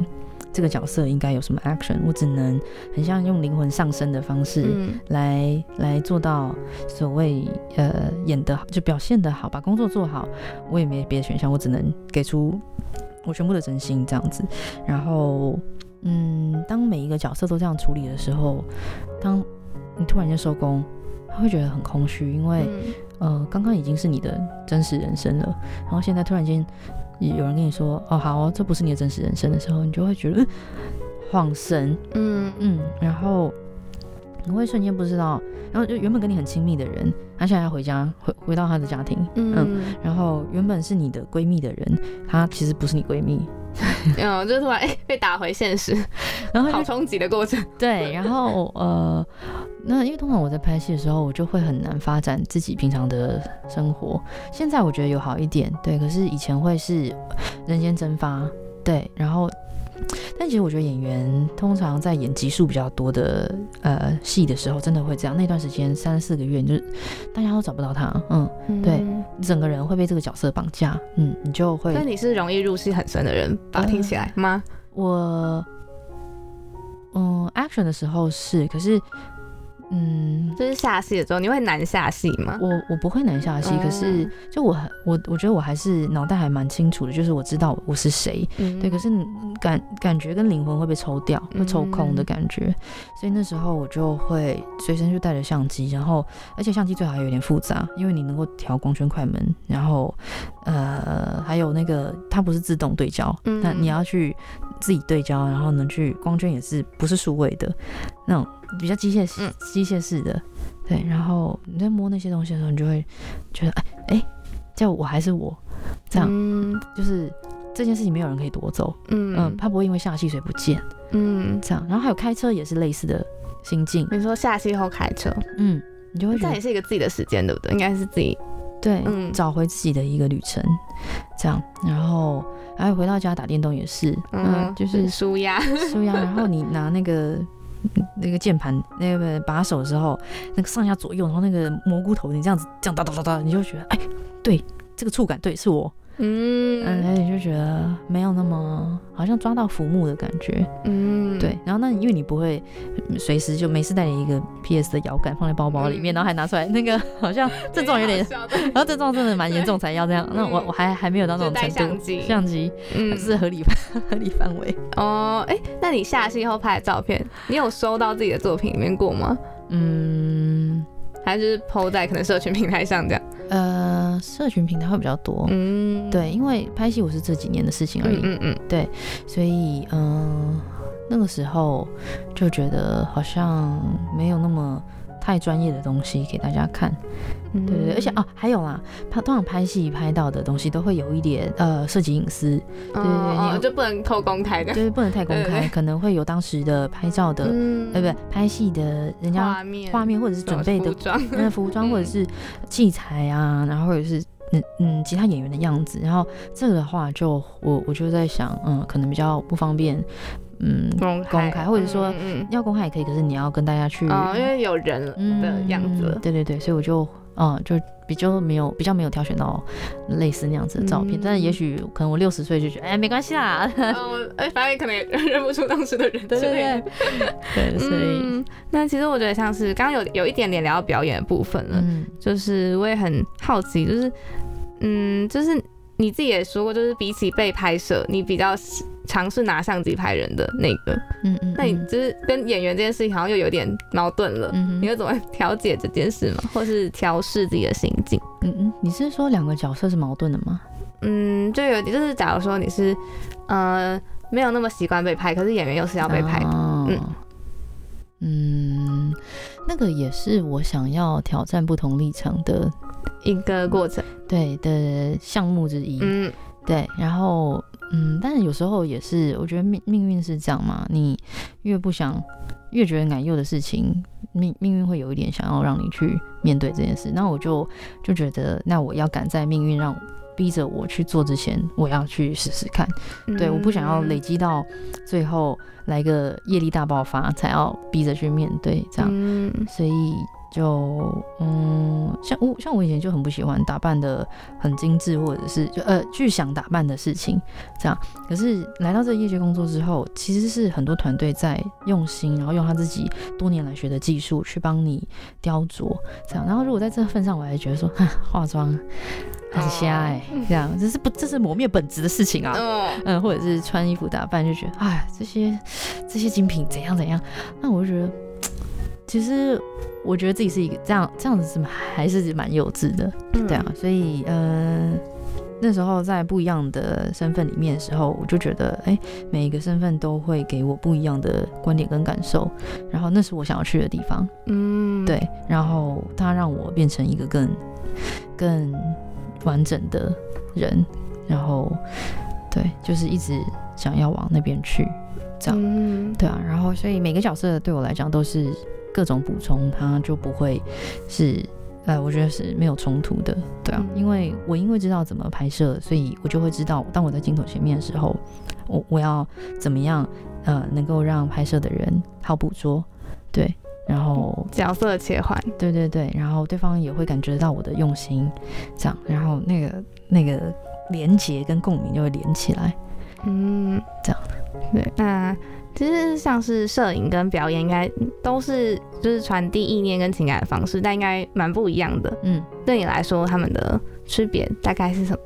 这个角色应该有什么 action。我只能很像用灵魂上升的方式来来做到所谓呃演的就表现的好，把工作做好。我也没别的选项，我只能给出我全部的真心这样子。然后，嗯，当每一个角色都这样处理的时候，当你突然间收工。他会觉得很空虚，因为、嗯呃，刚刚已经是你的真实人生了，然后现在突然间有人跟你说，哦，好哦这不是你的真实人生的时候，你就会觉得呃晃神，嗯。嗯，然后你会瞬间不知道，然后就原本跟你很亲密的人，他现在要回家，回回到他的家庭，嗯然后原本是你的闺蜜的人，她其实不是你闺蜜，<laughs> 嗯，就突然哎、被打回现实，然后就好冲击的过程。对，然后呃，那因为通常我在拍戏的时候，我就会很难发展自己平常的生活。现在我觉得有好一点，对，可是以前会是人间蒸发，对，然后。但其实我觉得演员通常在演集数比较多的呃戏的时候，真的会这样。那段时间三四个月，你就大家都找不到他，嗯，对整个人会被这个角色绑架，嗯，你就会但你是容易入戏很深的人吧？呃听起来吗？我，嗯，action 的时候是，可是，嗯，就是下戏的时候，你会难下戏吗？我我不会难下戏，可是嗯。就我很我我觉得我还是脑袋还蛮清楚的，就是我知道我是谁，嗯。对，可是感感觉跟灵魂会被抽掉，会抽空的感觉，所以那时候我就会随身就带着相机，然后而且相机最好还有点复杂，因为你能够调光圈快门，然后呃还有那个它不是自动对焦，嗯那你要去自己对焦，然后能去光圈也是不是数位的那种比较机械式嗯机械式的，对，然后你在摸那些东西的时候，你就会觉得哎哎，叫我还是我，这样、嗯就是这件事情没有人可以夺走。嗯，嗯它不会因为下戏所以不见，嗯，这样。然后还有开车也是类似的心境，你说下戏后开车，嗯，你就会这也是一个自己的时间，对不对？应该是自己，对，嗯找回自己的一个旅程，这样。然后还有回到家打电动也是，嗯，就是舒压，舒压。然后你拿那个。那个键盘那个把手的时候，那个上下左右，然后那个蘑菇头，你这样子这样哒哒哒哒，你就觉得哎，对，这个触感对是我，嗯，嗯然后你就觉得没有那么好像抓到浮木的感觉，嗯，对，然后那因为你不会嗯随时就没事带一个 PS 的摇杆放在包包里面，嗯然后还拿出来，那个 <laughs> 好像症状有点，然后症状真的蛮严重才要这样。那我嗯我还还没有到那种程度，相机相机嗯是合理范合理范围。哦，哎，那你下戏后拍的照片，你有收到自己的作品里面过吗？嗯，还是就是 PO 在可能社群平台上这样？呃，社群平台会比较多。嗯，对，因为拍戏我是这几年的事情而已，嗯嗯嗯，所以嗯、那个时候就觉得好像没有那么太专业的东西给大家看。嗯对对对，而且哦，还有啦，他通常拍戏拍到的东西都会有一点呃涉及隐私，对对对就不能透公开的，就是不能太 <laughs> 公开，对对。对可能会有当时的拍照的，嗯。呃，不对，拍戏的人家画面画面或者是准备的服装，那服装或者是器材啊，然后或者是嗯嗯其他演员的样子，然后这个的话就我我就在想，嗯，可能比较不方便，嗯，公开公开或者说嗯嗯要公开也可以，可是你要跟大家去因为有人了的样子嗯，对对对，所以我就嗯就比较没有比较没有挑选到类似那样子的照片，嗯。但是也许可能我六十岁就觉得哎没关系啦，嗯，哎，反正可能也认不出当时的人对对。对，<laughs> 对，所以嗯，那其实我觉得像是刚刚有有一点点聊到表演的部分了，嗯。就是我也很好奇，就是嗯，就是你自己也说过，就是比起被拍摄，你比较尝试拿相机拍人的那个，嗯嗯，那你嗯就是跟演员这件事情好像又有点矛盾了。嗯哼你会怎么调解这件事吗？<laughs> 或是调试自己的心境？嗯嗯，你是说两个角色是矛盾的吗？嗯，就有就是假如说你是呃没有那么习惯被拍，可是演员又是要被拍的，哦嗯嗯，那个也是我想要挑战不同立场的一个过程。对的项目之一。嗯对，然后嗯，但是有时候也是，我觉得命命运是这样嘛，你越不想，越觉得难又的事情，命命运会有一点想要让你去面对这件事。那我就就觉得，那我要赶在命运让逼着我去做之前，我要去试试看。对，我不想要累积到最后来个业力大爆发，才要逼着去面对这样。嗯所以就嗯，像我像我以前就很不喜欢打扮的很精致，或者是就呃去想打扮的事情这样。可是来到这个业界工作之后，其实是很多团队在用心，然后用他自己多年来学的技术去帮你雕琢这样。然后如果在这份上，我还觉得说，哈，<laughs> 化妆很瞎哎、这样这是不这是磨灭本质的事情啊。哦嗯，或者是穿衣服打扮，就觉得哎，这些这些精品怎样怎样，那我就觉得其实我觉得自己是一个这样这样子是还是蛮幼稚的，嗯。对啊，所以呃那时候在不一样的身份里面的时候，我就觉得哎、每一个身份都会给我不一样的观点跟感受，然后那是我想要去的地方，嗯，对，然后它让我变成一个更更完整的人，然后对，就是一直想要往那边去，这样。嗯，对啊，然后所以每个角色对我来讲都是各种补充，它就不会是呃，我觉得是没有冲突的。对啊，嗯因为我因为知道怎么拍摄，所以我就会知道，当我在镜头前面的时候，我我要怎么样呃，能够让拍摄的人好捕捉，对，然后角色切换，对对对，然后对方也会感觉到我的用心，这样，然后那个那个连接跟共鸣就会连起来。嗯，这样。对，那其实像是摄影跟表演，应该都是就是传递意念跟情感的方式，但应该蛮不一样的。嗯。对你来说，他们的区别大概是什么？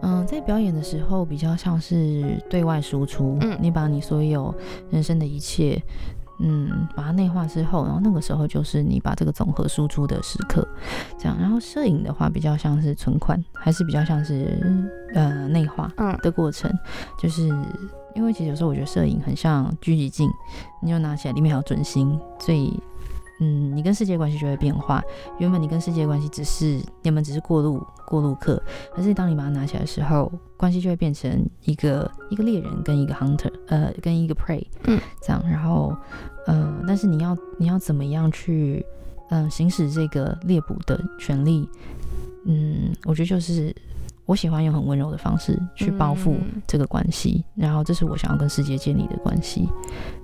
嗯，在表演的时候比较像是对外输出，嗯你把你所有人生的一切，嗯，把它内化之后，然后那个时候就是你把这个总和输出的时刻，这样。然后摄影的话比较像是存款，还是比较像是呃内化嗯的过程，就是因为其实有时候我觉得摄影很像狙击镜，你就拿起来里面还有准心，所以。嗯，你跟世界关系就会变化。原本你跟世界的关系只是你们只是过路过路客，可是当你把它拿起来的时候，关系就会变成一个一个猎人跟一个 hunter，呃，跟一个 prey，嗯，这样，然后，呃，但是你要你要怎么样去，嗯、行使这个猎捕的权利？嗯，我觉得就是我喜欢用很温柔的方式去包覆嗯这个关系，然后这是我想要跟世界建立的关系，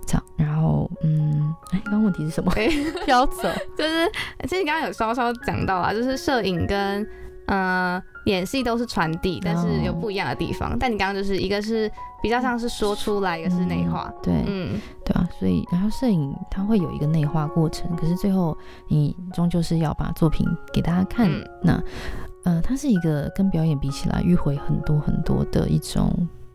这样，然后，嗯，哎，刚刚问题是什么？哎 <laughs> 飘走，就是其实你刚刚有稍稍讲到啊，就是摄影跟呃演戏都是传递，但是有不一样的地方。但你刚刚就是一个是比较像是说出来，一个是内化。对，嗯对啊，所以然后摄影它会有一个内化过程，可是最后你终究是要把作品给大家看。嗯那呃，它是一个跟表演比起来迂回很多很多的一种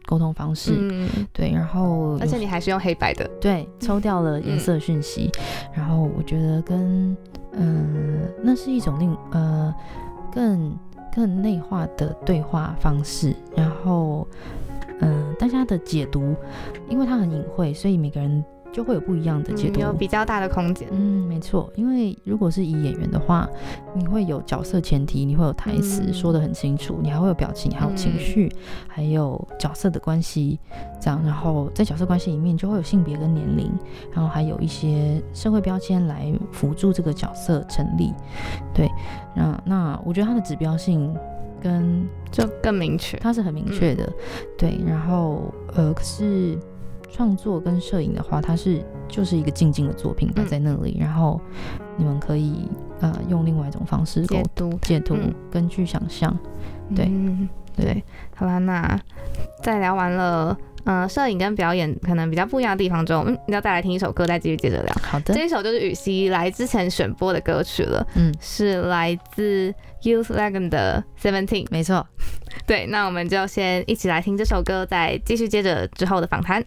沟通方式。嗯，对，然后而且你还是用黑白的。对抽掉了颜色讯息，然后我觉得跟嗯、那是一种另呃更更内化的对话方式，然后嗯、大家的解读，因为它很隐晦，所以每个人就会有不一样的解嗯读。有比较大的空间。嗯，没错，因为如果是以演员的话，你会有角色前提，你会有台词、嗯说的很清楚，你还会有表情，还有情绪，还有角色的关系，这样，然后在角色关系里面就会有性别跟年龄，然后还有一些社会标签来辅助这个角色成立。对，那那我觉得它的指标性跟就更明确。它是很明确的，对。然后呃，可是创作跟摄影的话，它是就是一个静静的作品摆嗯在那里，然后你们可以呃用另外一种方式沟解读它解读嗯，根据想象。对嗯对，好吧，那在聊完了。嗯，摄影跟表演可能比较不一样的地方之后，嗯，要再来听一首歌，再继续接着聊。好的，这一首就是雨西来之前选播的歌曲了，嗯，是来自 Youth Legend 的 Seventeen。没错。对，那我们就先一起来听这首歌，再继续接着之后的访谈。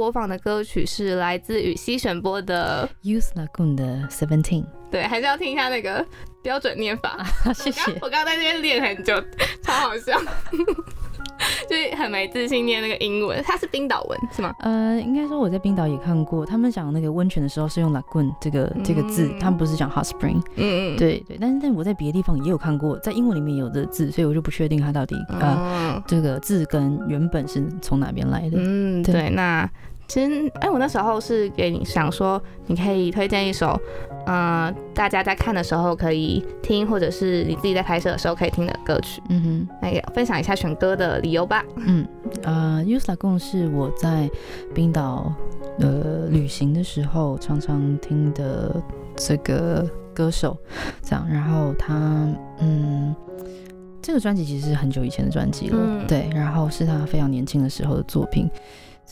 播放的歌曲是来自羽西选播的 Youth Lagoon 的 Seventeen，对，还是要听一下那个标准念法。<laughs> 谢谢。我刚刚在那边练很久，超好笑。就是很没自信念那个英文，它是冰岛文是吗？呃，应该说我在冰岛也看过，他们讲那个温泉的时候是用 lagoon 这个这个字，他们不是讲 hot spring。嗯嗯，对对，但是但我在别的地方也有看过，在英文里面有的字，所以我就不确定它到底呃这个字根原本是从哪边来的。嗯，对，那。其实，哎，我那时候是给你想说，你可以推荐一首，嗯，大家在看的时候可以听，或者是你自己在拍摄的时候可以听的歌曲。嗯哼，那也分享一下选歌的理由吧。嗯，呃，Uslagon 是我在冰岛呃旅行的时候常常听的这个歌手，这样。然后他，嗯，这个专辑其实是很久以前的专辑了，对。然后是他非常年轻的时候的作品。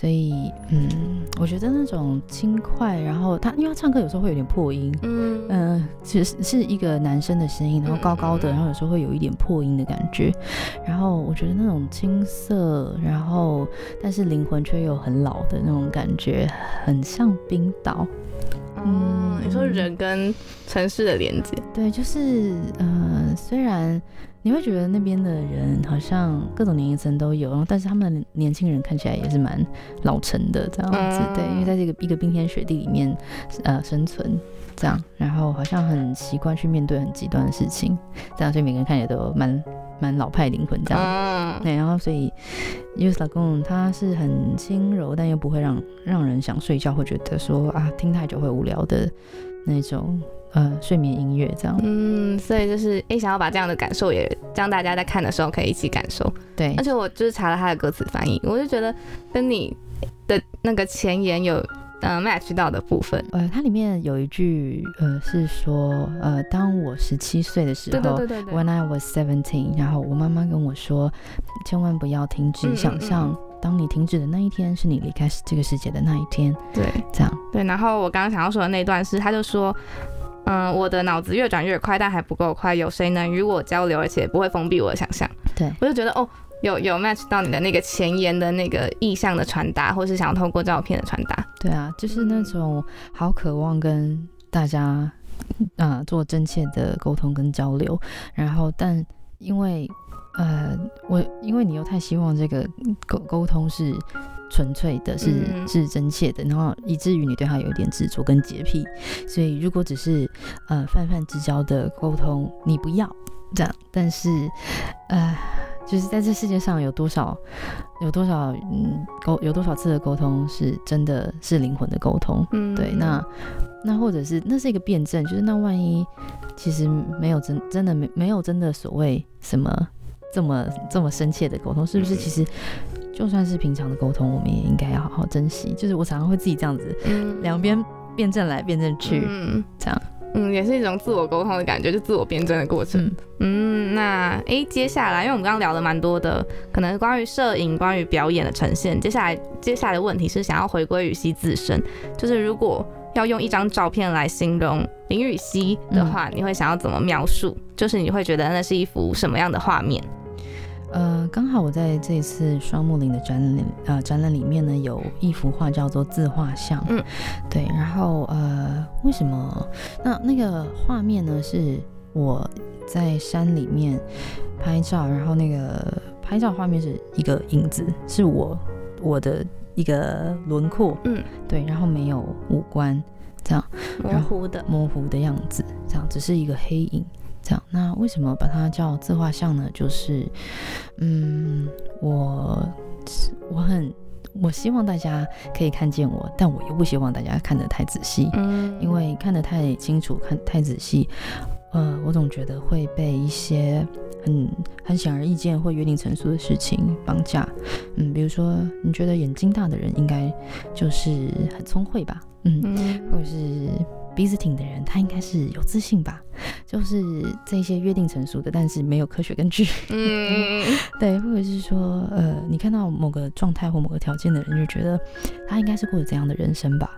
所以，嗯，我觉得那种轻快，然后他因为他唱歌有时候会有点破音，嗯嗯，其实是一个男生的声音，然后高高的，然后有时候会有一点破音的感觉，然后我觉得那种青涩，然后但是灵魂却又很老的那种感觉，很像冰岛。嗯，你说人跟城市的连接，对，就是呃，虽然。你会觉得那边的人好像各种年龄层都有，然后但是他们的年轻人看起来也是蛮老成的这样子，对，因为在这个一个冰天雪地里面呃生存这样，然后好像很习惯去面对很极端的事情，这样所以每个人看起来都蛮蛮老派灵魂这样，对，然后所以 u s a g o n 它是很轻柔，但又不会让让人想睡觉，会觉得说啊听太久会无聊的那种。呃，睡眠音乐这样，嗯，所以就是诶，想要把这样的感受也让大家在看的时候可以一起感受，对。而且我就是查了他的歌词翻译，我就觉得跟你的那个前言有呃 match 到的部分。呃，它里面有一句呃是说，呃，当我十七岁的时候，对对对对，When I was seventeen，然后我妈妈跟我说，千万不要停止想象，当你停止的那一天，是你离开这个世界的那一天。对，这样。对，然后我刚刚想要说的那段是，他就说。嗯，我的脑子越转越快，但还不够快。有谁能与我交流，而且不会封闭我的想象？对我就觉得哦，有有 match 到你的那个前言的那个意向的传达，或是想要透过照片的传达。对啊，就是那种好渴望跟大家啊做真切的沟通跟交流，然后但因为呃我因为你又太希望这个沟沟通是。纯粹的是是真切的，然后以至于你对他有一点执着跟洁癖，所以如果只是呃泛泛之交的沟通，你不要这样。但是呃，就是在这世界上有多少有多少嗯沟有多少次的沟通是真的是灵魂的沟通？嗯，对。那那或者是那是一个辩证，就是那万一其实没有真真的没没有真的所谓什么这么这么深切的沟通，是不是？其实。就算是平常的沟通，我们也应该要好好珍惜。就是我常常会自己这样子，两边辩证来辩证去，嗯这样，嗯，也是一种自我沟通的感觉，就自我辩证的过程。嗯，那哎，接下来，因为我们刚刚聊了蛮多的，可能关于摄影、关于表演的呈现。接下来，接下来的问题是想要回归羽西自身，就是如果要用一张照片来形容林雨熙的话，你会想要怎么描述？就是你会觉得那是一幅什么样的画面？呃，刚好我在这一次双木林的展览，呃，展览里面呢，有一幅画叫做自画像，嗯，对，然后呃，为什么？那那个画面呢，是我在山里面拍照，然后那个拍照画面是一个影子，是我我的一个轮廓，嗯，对，然后没有五官，这样模糊的模糊的样子，这样只是一个黑影。这样，那为什么把它叫自画像呢？就是，嗯，我我很我希望大家可以看见我，但我又不希望大家看得太仔细，嗯，因为看得太清楚、看太仔细，呃，我总觉得会被一些很很显而易见或约定成俗的事情绑架，嗯，比如说你觉得眼睛大的人应该就是很聪慧吧，嗯，或者是。鼻子挺的人，他应该是有自信吧？<laughs> 就是这些约定成熟的，但是没有科学根据。嗯，<laughs> 对，或者是说，呃，你看到某个状态或某个条件的人，就觉得他应该是过着怎样的人生吧？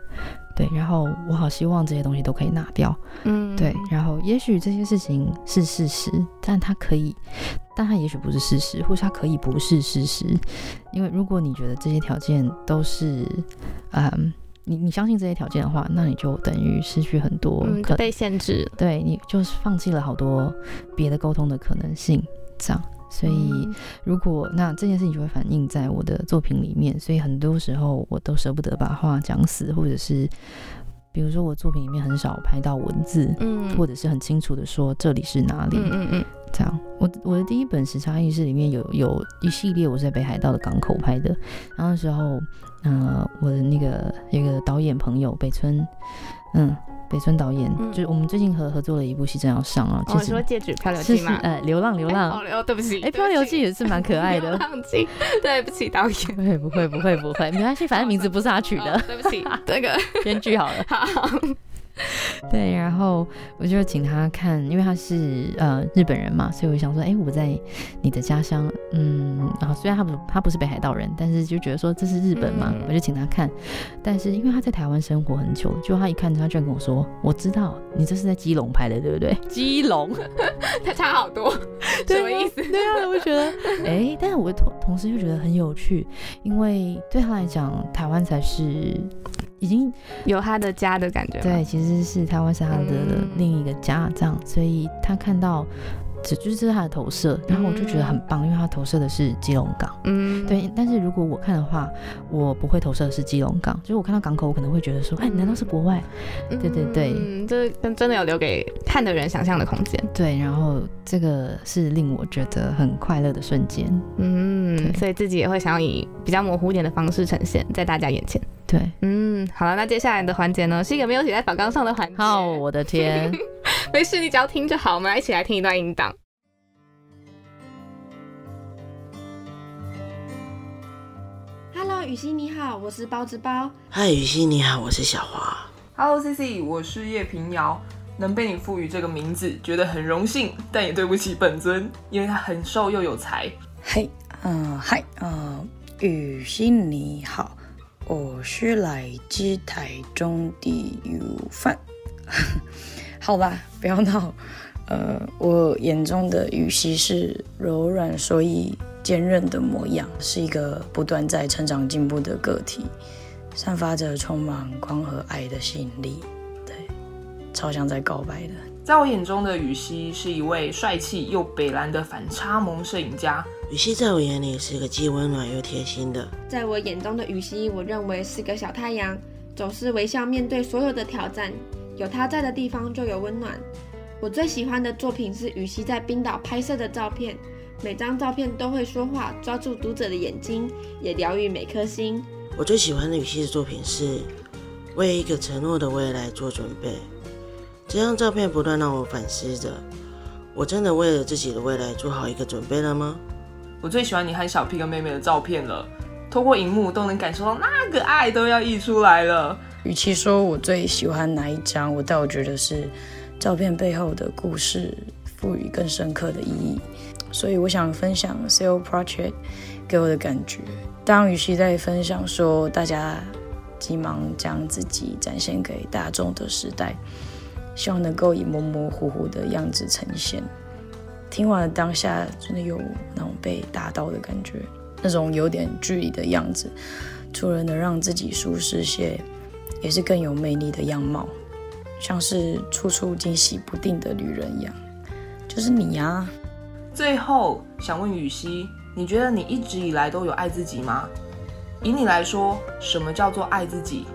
对，然后我好希望这些东西都可以拿掉。嗯，对，然后也许这些事情是事实，但他可以。但他也许不是事实，或是他可以不是事实。因为如果你觉得这些条件都是，嗯，你你相信这些条件的话，那你就等于失去很多，嗯，被限制。对你就是放弃了好多别的沟通的可能性，这样。所以，如果那这件事情就会反映在我的作品里面，所以很多时候我都舍不得把话讲死，或者是。比如说，我作品里面很少拍到文字，嗯，或者是很清楚的说这里是哪里，嗯嗯嗯，这样。我我的第一本《时差意识》里面有有一系列我是在北海道的港口拍的，然后那时候，呃，我的那个一个导演朋友北村，嗯。北村导演，就是我们最近合合作了一部戏正要上啊。哦，说《戒指漂流记》吗？呃，流浪流浪。哦，对不起。哎，漂流记也是蛮可爱的。<laughs> 流浪记，对不起导演。<laughs> 不会不会不会不会，没关系，反正名字不是他取的。对不起，<laughs> 这个编剧好了。好。<laughs> 对，然后我就请他看，因为他是呃日本人嘛，所以我想说，哎，我在你的家乡，嗯，然后虽然他不他不是北海道人，但是就觉得说这是日本嘛，我就请他看。但是因为他在台湾生活很久了，就他一看他居然跟我说，我知道你这是在基隆拍的，对不对？基隆，<laughs> 他差好多，<laughs> 什么意思？对啊，我觉得，哎，但是我同同时又觉得很有趣，因为对他来讲，台湾才是。已经有他的家的感觉，对，其实是台湾是他的另一个家，这样，所以他看到。这就是这是他的投射，然后我就觉得很棒，因为他投射的是基隆港。嗯，对。但是如果我看的话，我不会投射的是基隆港。就是我看到港口，我可能会觉得说，哎，难道是国外？对对对，嗯，这真真的有留给看的人想象的空间。对，然后这个是令我觉得很快乐的瞬间。嗯，所以自己也会想要以比较模糊一点的方式呈现在大家眼前。对，嗯，好了，那接下来的环节呢，是一个没有写在反纲上的环节。好，我的天。<laughs> <laughs> 没事，你只要听就好。我们来一起来听一段音档。Hello，雨欣你好，我是包子包。嗨，雨欣你好，我是小华。Hello，C C，我是叶平遥。能被你赋予这个名字，觉得很荣幸，但也对不起本尊，因为他很瘦又有才。嘿，嗯，嗨，嗯，雨欣你好，我是来自台中的有饭。好吧，不要闹。呃，我眼中的雨熙是柔软所以坚韧的模样，是一个不断在成长进步的个体，散发着充满光和爱的吸引力。对，超像在告白的。在我眼中的雨熙是一位帅气又北蓝的反差萌摄影家。雨熙在我眼里是个既温暖又贴心的。在我眼中的雨熙，我认为是个小太阳，总是微笑面对所有的挑战。有他在的地方就有温暖。我最喜欢的作品是羽西在冰岛拍摄的照片，每张照片都会说话，抓住读者的眼睛，也疗愈每颗心。我最喜欢的羽西的作品是为一个承诺的未来做准备。这张照片不断让我反思着：我真的为了自己的未来做好一个准备了吗？我最喜欢你和小 P 跟妹妹的照片了，透过荧幕都能感受到那个爱都要溢出来了。与其说我最喜欢哪一张，我倒觉得是照片背后的故事赋予更深刻的意义。所以我想分享 Sale Project 给我的感觉。当与其在分享说大家急忙将自己展现给大众的时代，希望能够以模模糊糊的样子呈现。听完了当下，真的有那种被打到的感觉，那种有点距离的样子，除了能让自己舒适些。也是更有魅力的样貌，像是处处惊喜不定的女人一样，就是你呀。最后想问雨熙，你觉得你一直以来都有爱自己吗？以你来说，什么叫做爱自己？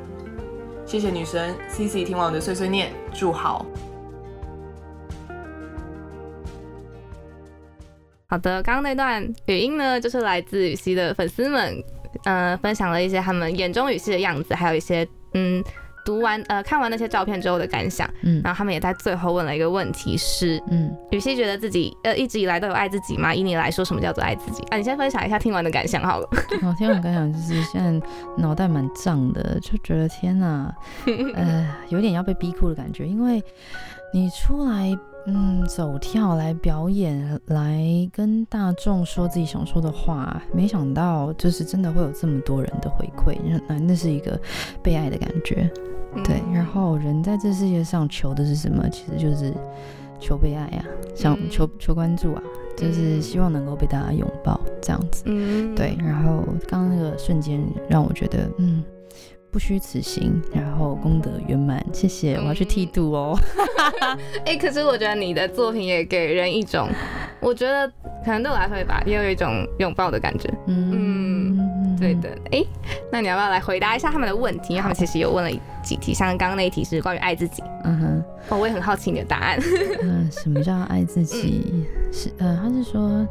谢谢女神 C C 听完我的碎碎念，祝好。好的，刚刚那段语音呢，就是来自雨熙的粉丝们，呃，分享了一些他们眼中雨熙的样子，还有一些。嗯，读完呃看完那些照片之后的感想，嗯，然后他们也在最后问了一个问题是，嗯，雨熙觉得自己呃一直以来都有爱自己吗？以你来说，什么叫做爱自己？啊，你先分享一下听完的感想好了。我，<laughs> 听完感想就是现在脑袋蛮胀的，就觉得天哪，呃，有点要被逼哭的感觉，因为你出来。嗯，走跳来表演，来跟大众说自己想说的话，没想到就是真的会有这么多人的回馈，那那是一个被爱的感觉，对。然后人在这世界上求的是什么？其实就是求被爱啊，想求求关注啊，就是希望能够被大家拥抱这样子。嗯，对，然后刚刚那个瞬间让我觉得，嗯，不虚此行，然后功德圆满，谢谢，我要去剃度哦。<laughs> 哎、可是我觉得你的作品也给人一种，我觉得可能对我来说吧，也有一种拥抱的感觉。嗯，对的，哎、那你要不要来回答一下他们的问题？因为他们其实有问了几题，像刚刚那一题是关于爱自己，嗯哼。哦，我也很好奇你的答案。<laughs> 嗯，什么叫爱自己？是呃，他是说，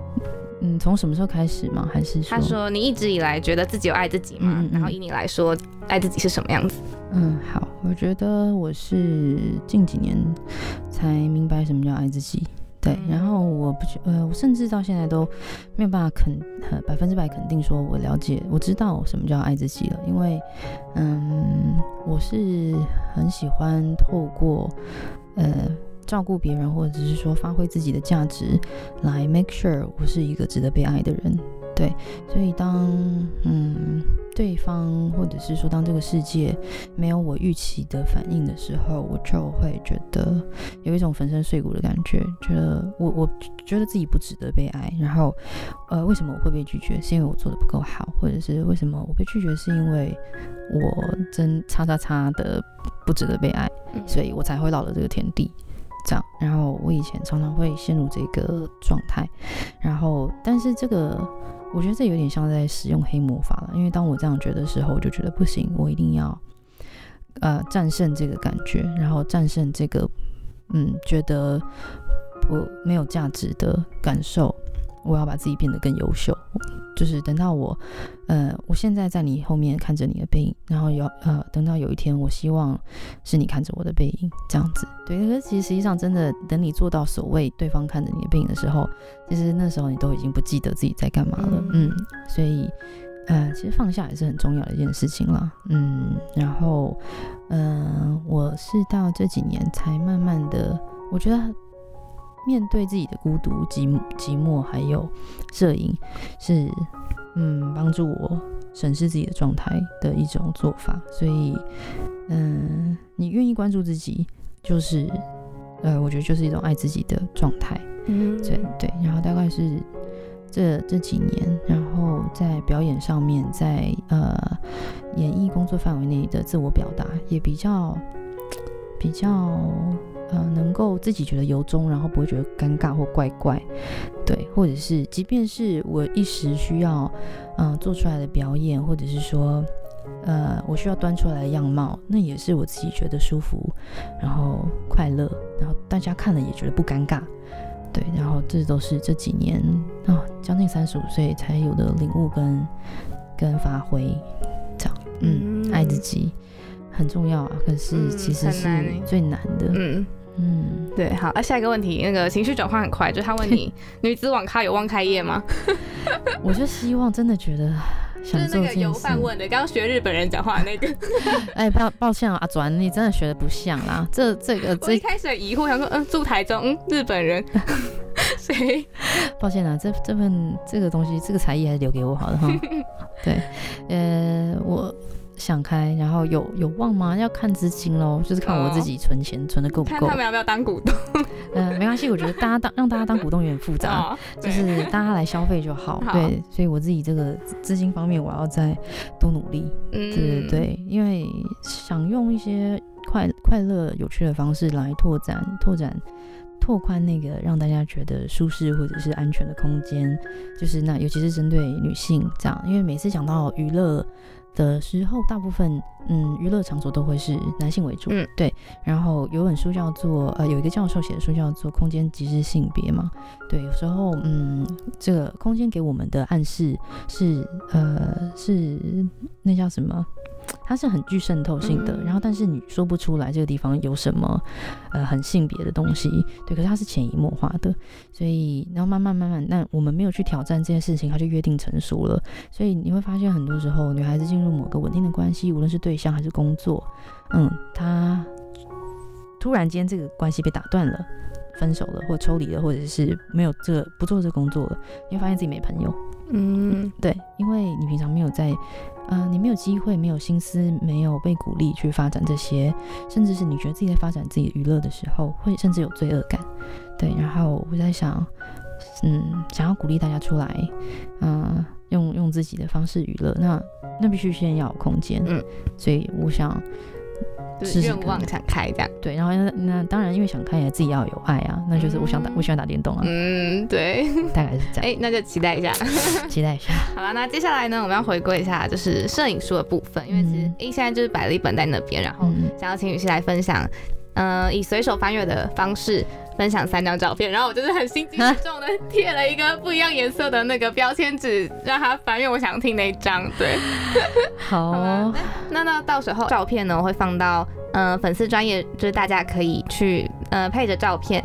嗯，从什么时候开始吗？还是说？他说你一直以来觉得自己有爱自己吗？嗯嗯嗯然后以你来说，爱自己是什么样子？嗯，好，我觉得我是近几年才明白什么叫爱自己。对，然后我不觉，呃，我甚至到现在都没有办法肯呃百分之百肯定说我了解，我知道什么叫爱自己了，因为，嗯，我是很喜欢透过，呃。照顾别人，或者是说发挥自己的价值，来 make sure 我是一个值得被爱的人。对，所以当嗯对方或者是说当这个世界没有我预期的反应的时候，我就会觉得有一种粉身碎骨的感觉，觉得我我觉得自己不值得被爱。然后呃，为什么我会被拒绝？是因为我做的不够好，或者是为什么我被拒绝？是因为我真叉叉叉的不值得被爱，所以我才会落了这个田地。这样，然后我以前常常会陷入这个状态，然后但是这个我觉得这有点像在使用黑魔法了，因为当我这样觉得时候，我就觉得不行，我一定要呃战胜这个感觉，然后战胜这个嗯觉得不没有价值的感受，我要把自己变得更优秀，就是等到我呃我现在在你后面看着你的背影，然后有呃等到有一天，我希望是你看着我的背影这样子，对，可是其实实际上真的等你做到所谓对方看着你的背影的时候，其实那时候你都已经不记得自己在干嘛了，嗯，所以呃，其实放下也是很重要的一件事情啦，嗯，然后嗯、呃我是到这几年才慢慢的，我觉得面对自己的孤独、寂寞寂寞，还有摄影是嗯帮助我审视自己的状态的一种做法，所以嗯，你愿意关注自己，就是呃，我觉得就是一种爱自己的状态。嗯对对，然后大概是这这几年，然后在表演上面，在呃演艺工作范围内的自我表达也比较比较呃能够自己觉得由衷，然后不会觉得尴尬或怪怪，对，或者是即便是我一时需要嗯、呃做出来的表演，或者是说。呃，我需要端出来的样貌，那也是我自己觉得舒服，然后快乐，然后大家看了也觉得不尴尬，对，然后这都是这几年啊，将近三十五岁才有的领悟跟跟发挥，这样，嗯，嗯。爱自己很重要啊，可是嗯其实是最难的，嗯，嗯，对，好，那、下一个问题，那个情绪转换很快，就是他问你 <laughs> 女子网咖有望开业吗？我就希望真的觉得就是那个油饭问的，刚刚学日本人讲话的那个。<laughs> 哎，抱抱歉啊，阿转，你真的学的不像啦，这这个这我一开始很疑惑，想说，嗯，住台中，嗯，日本人，<laughs> 谁？抱歉啊，这这份这个东西，这个才艺还是留给我好了哈。对，呃，我想开，然后有有望吗？要看资金喽，就是看我自己存钱存的够不够看他。们要不要当股东呃，没关系，我觉得大家当让大家当股东有点复杂，<laughs> 哦就是大家来消费就好。好对，所以我自己这个资资金方面，我要再多努力。嗯对对对，因为想用一些快快乐、有趣的方式来拓展、拓展、拓宽那个让大家觉得舒适或者是安全的空间，就是那尤其是针对女性这样，因为每次讲到娱乐。的时候，大部分嗯娱乐场所都会是男性为主，嗯，对。然后有本书叫做呃有一个教授写的书叫做《空间即是性别》嘛，对。有时候嗯这个空间给我们的暗示是呃是那叫什么？它是很具渗透性的，嗯。然后但是你说不出来这个地方有什么呃很性别的东西，对，可是它是潜移默化的，所以然后慢慢慢慢，那我们没有去挑战这件事情，它就约定成熟了，所以你会发现很多时候女孩子进入某个稳定的关系，无论是对象还是工作，嗯，她突然间这个关系被打断了。分手了，或抽离了，或者是没有这个不做这工作了，你会发现自己没朋友，嗯。对，因为你平常没有在，呃，你没有机会，没有心思，没有被鼓励去发展这些，甚至是你觉得自己在发展自己娱乐的时候，会甚至有罪恶感。对，然后我在想，嗯，想要鼓励大家出来，嗯、用用自己的方式娱乐，那那必须先要有空间，嗯，所以我想愿望。想开这样。对，然后那那当然因为想开也自己要有爱啊，那就是我想打、嗯我喜欢打电动啊，嗯，对，<laughs> 大概是这样，哎、那就期待一下。<laughs> 期待一下。<laughs> 好了，那接下来呢，我们要回归一下就是摄影书的部分，因为其实嗯。欸、现在就是摆了一本在那边，然后嗯，想要请雨熙来分享，呃，以随手翻阅的方式分享三张照片，然后我就是很心机重的贴了一个不一样颜色的那个标签纸，让他翻阅我想听那一张。对，<laughs> 好那那到时候照片呢，我会放到呃粉丝专业，就是大家可以去呃配着照片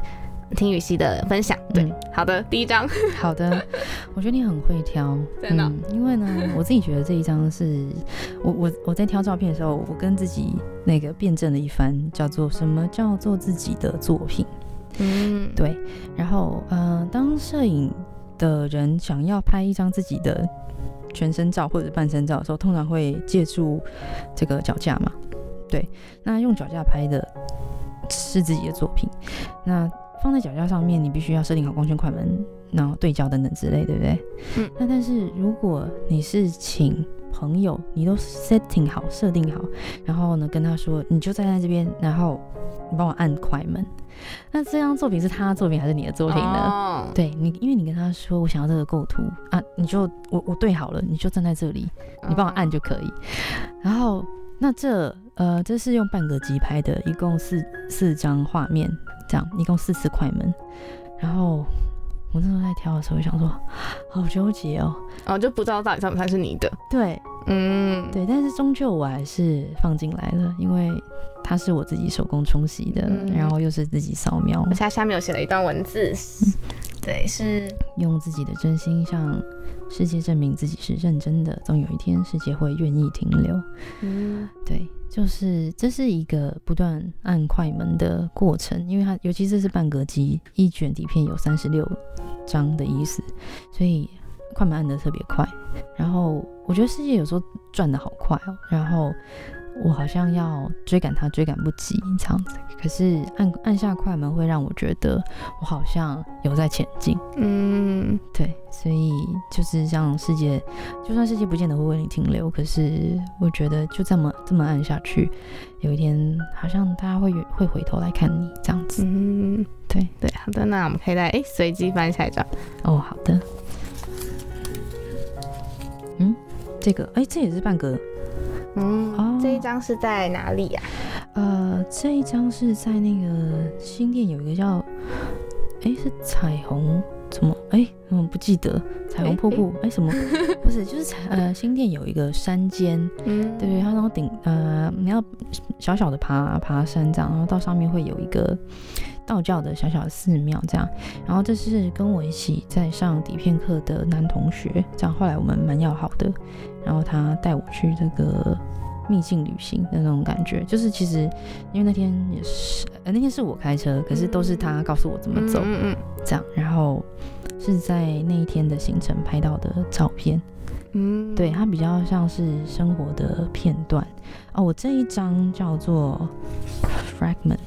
听雨熙的分享。对，嗯好的，第一张，好的，<laughs> 我觉得你很会挑，真的因为呢，<laughs> 我自己觉得这一张是我我我在挑照片的时候，我跟自己那个辩证了一番，叫做什么叫做自己的作品。嗯，对，然后呃，当摄影的人想要拍一张自己的全身照或者半身照的时候，通常会借助这个脚架嘛。对，那用脚架拍的是自己的作品，那放在脚架上面，你必须要设定好光圈、快门，然后对焦等等之类，对不对？嗯。那但是如果你是请朋友，你都 setting 好、设定好，然后呢跟他说，你就站在这边，然后你帮我按快门。那这张作品是他的作品还是你的作品呢？哦，对你，因为你跟他说我想要这个构图啊，你就我我对好了，你就站在这里，你帮我按就可以。然后那这呃这是用半个机拍的，一共四四张画面，这样一共四次快门。然后我那时候在挑的时候，想说 <gasps> 好纠结哦。哦，就不知道到底算不算是你的。对。嗯，对，但是终究我还是放进来了，因为它是我自己手工冲洗的，嗯。然后又是自己扫描。而，且它下面有写了一段文字，对，是。用自己的真心向世界证明自己是认真的，总有一天世界会愿意停留。嗯对，就是这是一个不断按快门的过程，因为它尤其这是半格机，一卷底片有三十六张的意思，所以快门按的特别快。然后我觉得世界有时候转的好快哦，然后我好像要追赶它，追赶不及这样子。可是按按下快门会让我觉得我好像有在前进。嗯对，所以就是让世界，就算世界不见得会为你停留，可是我觉得就这么这么按下去，有一天好像大家会会回头来看你这样子。嗯，对，对，好的，那我们可以再哎随机翻下一张。哦，好的。嗯，这个哎，这也是半格。嗯，哦这一张是在哪里呀、呃，这一张是在那个新店有一个叫，哎，是彩虹怎么？哎，嗯，不记得彩虹瀑布。哎，什么？<laughs> 不是，就是彩呃新店有一个山间，嗯，对对，它然后顶呃，你要小小的爬爬山这样，然后到上面会有一个道教的小小的寺庙这样，然后这是跟我一起在上底片课的男同学，这样后来我们蛮要好的，然后他带我去这个秘境旅行的那种感觉，就是其实因为那天也是呃那天是我开车，可是都是他告诉我怎么走，嗯嗯这样，然后是在那一天的行程拍到的照片。嗯，对，它比较像是生活的片段哦。我这一张叫做 fragment，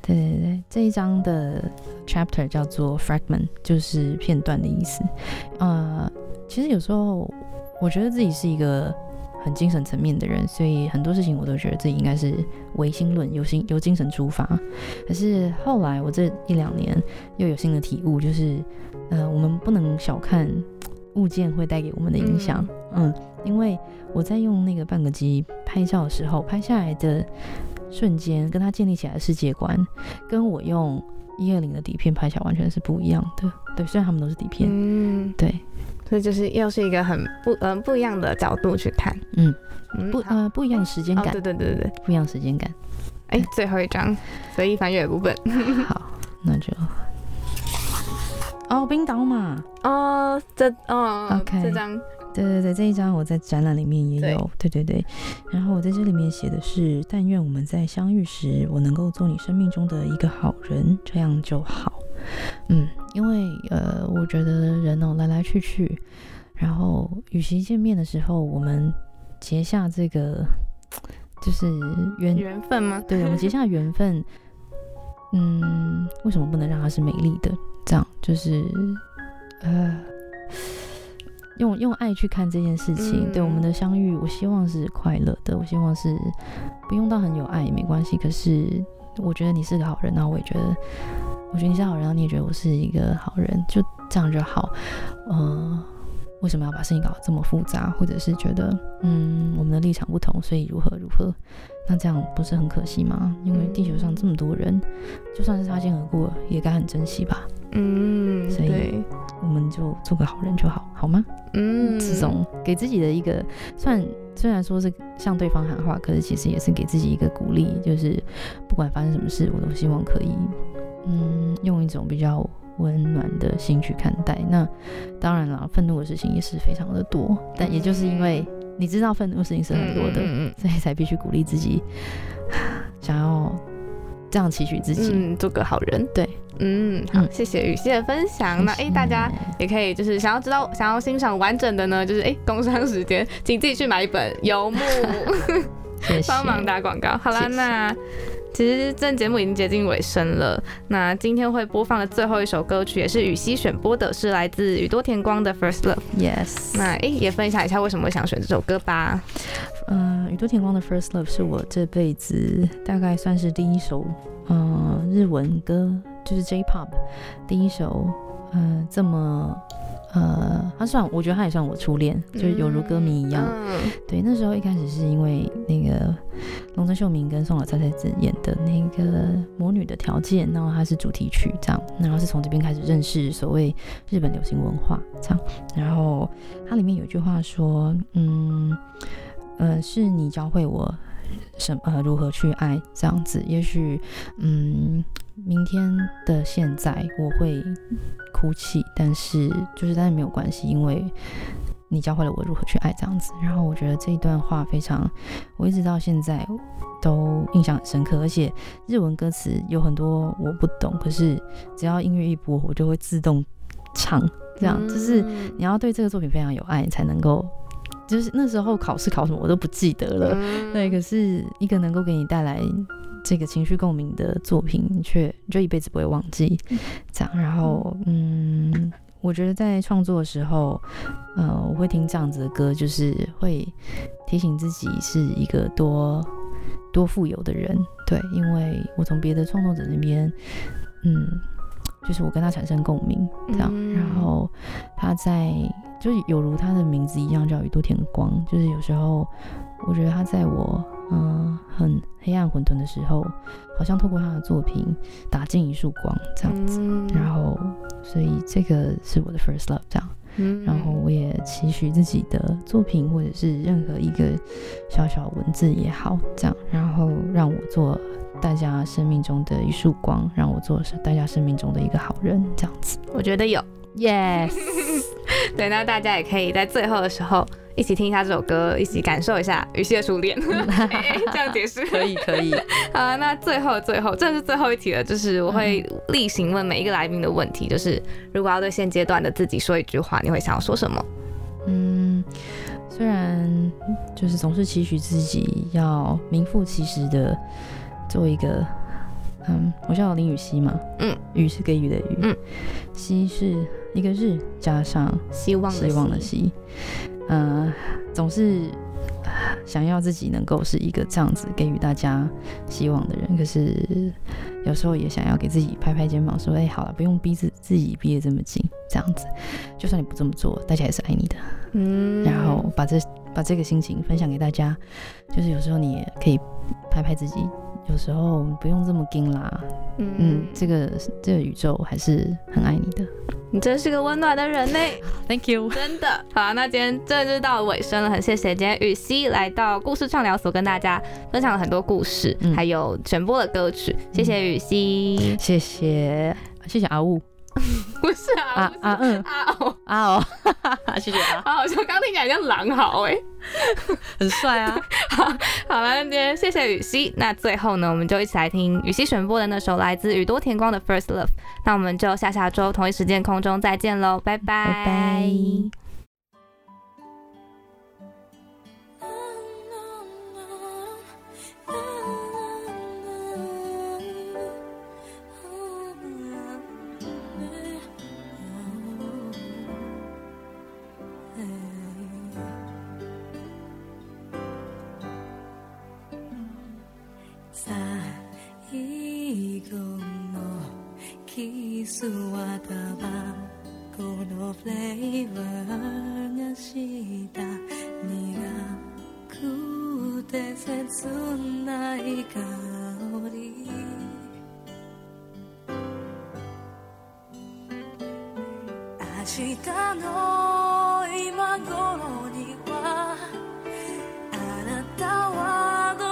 对对对，这一张的 chapter 叫做 fragment，就是片段的意思。呃，其实有时候我觉得自己是一个很精神层面的人，所以很多事情我都觉得自己应该是唯心论，由心由精神出发。可是后来我这一两年又有新的体悟，就是呃，我们不能小看物件会带给我们的影响。嗯因为我在用那个半个机拍照的时候，拍下来的瞬间，跟它建立起来的世界观，跟我用一二零的底片拍起来完全是不一样的。对，虽然他们都是底片，嗯，对，所以就是又是一个很不嗯、不一样的角度去看，嗯，嗯不呃不一样的时间哦，感，对对对对对，不一样的时间感。哎，最后一张随意翻阅的部分，<laughs> 好，那就。哦，冰岛嘛，哦，这哦 OK 这张。对对对，这一张我在展览里面也有，对对对。然后我在这里面写的是：但愿我们在相遇时，我能够做你生命中的一个好人，这样就好。嗯，因为呃，我觉得人哦来来去去，然后与其见面的时候，我们结下这个就是缘缘分吗？对，我们结下缘分，嗯，为什么不能让它是美丽的？这样就是呃，用用爱去看这件事情。嗯对我们的相遇，我希望是快乐的，我希望是不用到很有爱也没关系。可是我觉得你是个好人，然后我也觉得，我觉得你是好人，然后你也觉得我是一个好人，就这样就好。呃，为什么要把事情搞得这么复杂？或者是觉得，嗯，我们的立场不同，所以如何如何？那这样不是很可惜吗？因为地球上这么多人，就算是擦肩而过，也该很珍惜吧。嗯，所以，我们就做个好人就好，好吗？嗯，这种给自己的一个，算虽然说是向对方喊话，可是其实也是给自己一个鼓励，就是不管发生什么事，我都希望可以，嗯，用一种比较温暖的心去看待。那当然了，愤怒的事情也是非常的多，但也就是因为你知道愤怒的事情是很多的，嗯嗯所以才必须鼓励自己，<laughs> 想要这样期许自己。嗯，做个好人。对，嗯，好，嗯谢谢雨熙的分享。那哎、诶大家也可以就是想要知道、想要欣赏完整的呢，就是哎、诶 <laughs> 工商时间，请自己去买一本《游牧》，帮忙打广告。好啦，那其实这节目已经接近尾声了。那今天会播放的最后一首歌曲，也是雨熙选播的，是来自宇多田光的《First Love》。，yes。那哎、诶也分享一下为什么会想选这首歌吧。嗯，宇多田光的《First Love》是我这辈子大概算是第一首，呃，日文歌，就是 J-pop 第一首，呃，这么，呃，他算，我觉得他也算我初恋，就是有如歌迷一样。嗯对，那时候一开始是因为那个龙泽秀明跟宋小菜菜子演的那个《魔女的条件》，然后它是主题曲这样，然后是从这边开始认识所谓日本流行文化这样，然后它里面有一句话说，嗯，呃，是你教会我什呃如何去爱这样子，也许嗯。明天的现在我会哭泣，但是就是但是没有关系，因为你教会了我如何去爱这样子。然后我觉得这一段话非常，我一直到现在都印象很深刻，而且日文歌词有很多我不懂，可是只要音乐一播，我就会自动唱。这样就是嗯你要对这个作品非常有爱，才能够。就是那时候考试考什么我都不记得了，嗯对，可是一个能够给你带来这个情绪共鸣的作品，你却你就一辈子不会忘记。这样，然后嗯，我觉得在创作的时候，呃，我会听这样子的歌，就是会提醒自己是一个多多富有的人。对，因为我从别的创作者那边，嗯，就是我跟他产生共鸣，这样，嗯然后他在就是有如他的名字一样叫宇多田光，就是有时候我觉得他在我嗯、呃很黑暗混沌的时候，好像透过他的作品打进一束光这样子，嗯然后所以这个是我的 first love 这样，嗯然后我也期许自己的作品或者是任何一个小小文字也好，这样，然后让我做大家生命中的一束光，让我做大家生命中的一个好人，这样子。我觉得有。Yes，<laughs> 对，那大家也可以在最后的时候一起听一下这首歌，一起感受一下雨熙的初恋。哎 <laughs> <laughs> 这样解释。可以可以。<laughs> 好啊，那最后最后，这是最后一题了，就是我会例行问每一个来宾的问题，就是如果要对现阶段的自己说一句话，你会想要说什么？嗯，虽然就是总是期许自己要名副其实的做一个，嗯，我叫林雨熙嘛，嗯，雨是给雨的雨，嗯，熙是一个日加上希望的希望的希。希，呃，总是呃想要自己能够是一个这样子给予大家希望的人，可是有时候也想要给自己拍拍肩膀，说，哎、好了，不用逼自自己逼得这么紧，这样子，就算你不这么做，大家也是爱你的。嗯然后把这把这个心情分享给大家，就是有时候你也可以拍拍自己，有时候不用这么硬啦，嗯，这个这个宇宙还是很爱你的。你真是个温暖的人呢。<laughs> Thank you。真的好啊，那今天真的就到尾声了，很谢谢今天雨熙来到故事畅聊所跟大家分享了很多故事，嗯还有全播的歌曲，谢谢雨熙。谢谢谢谢阿雾 <laughs> 不是啊，啊啊嗯啊哦，啊哦，<laughs> 谢谢啊，好好笑，刚刚听起来像狼嚎哎、<laughs> 很帅啊。好好了，那今天谢谢雨熙。那最后呢，我们就一起来听雨熙选播的那首来自宇多田光的《First Love》。那我们就下下周同一时间空中再见喽，拜拜拜拜。ンのキスはタバコのフレーバーがした苦くて切ない香り。明日の今頃にはあなたはど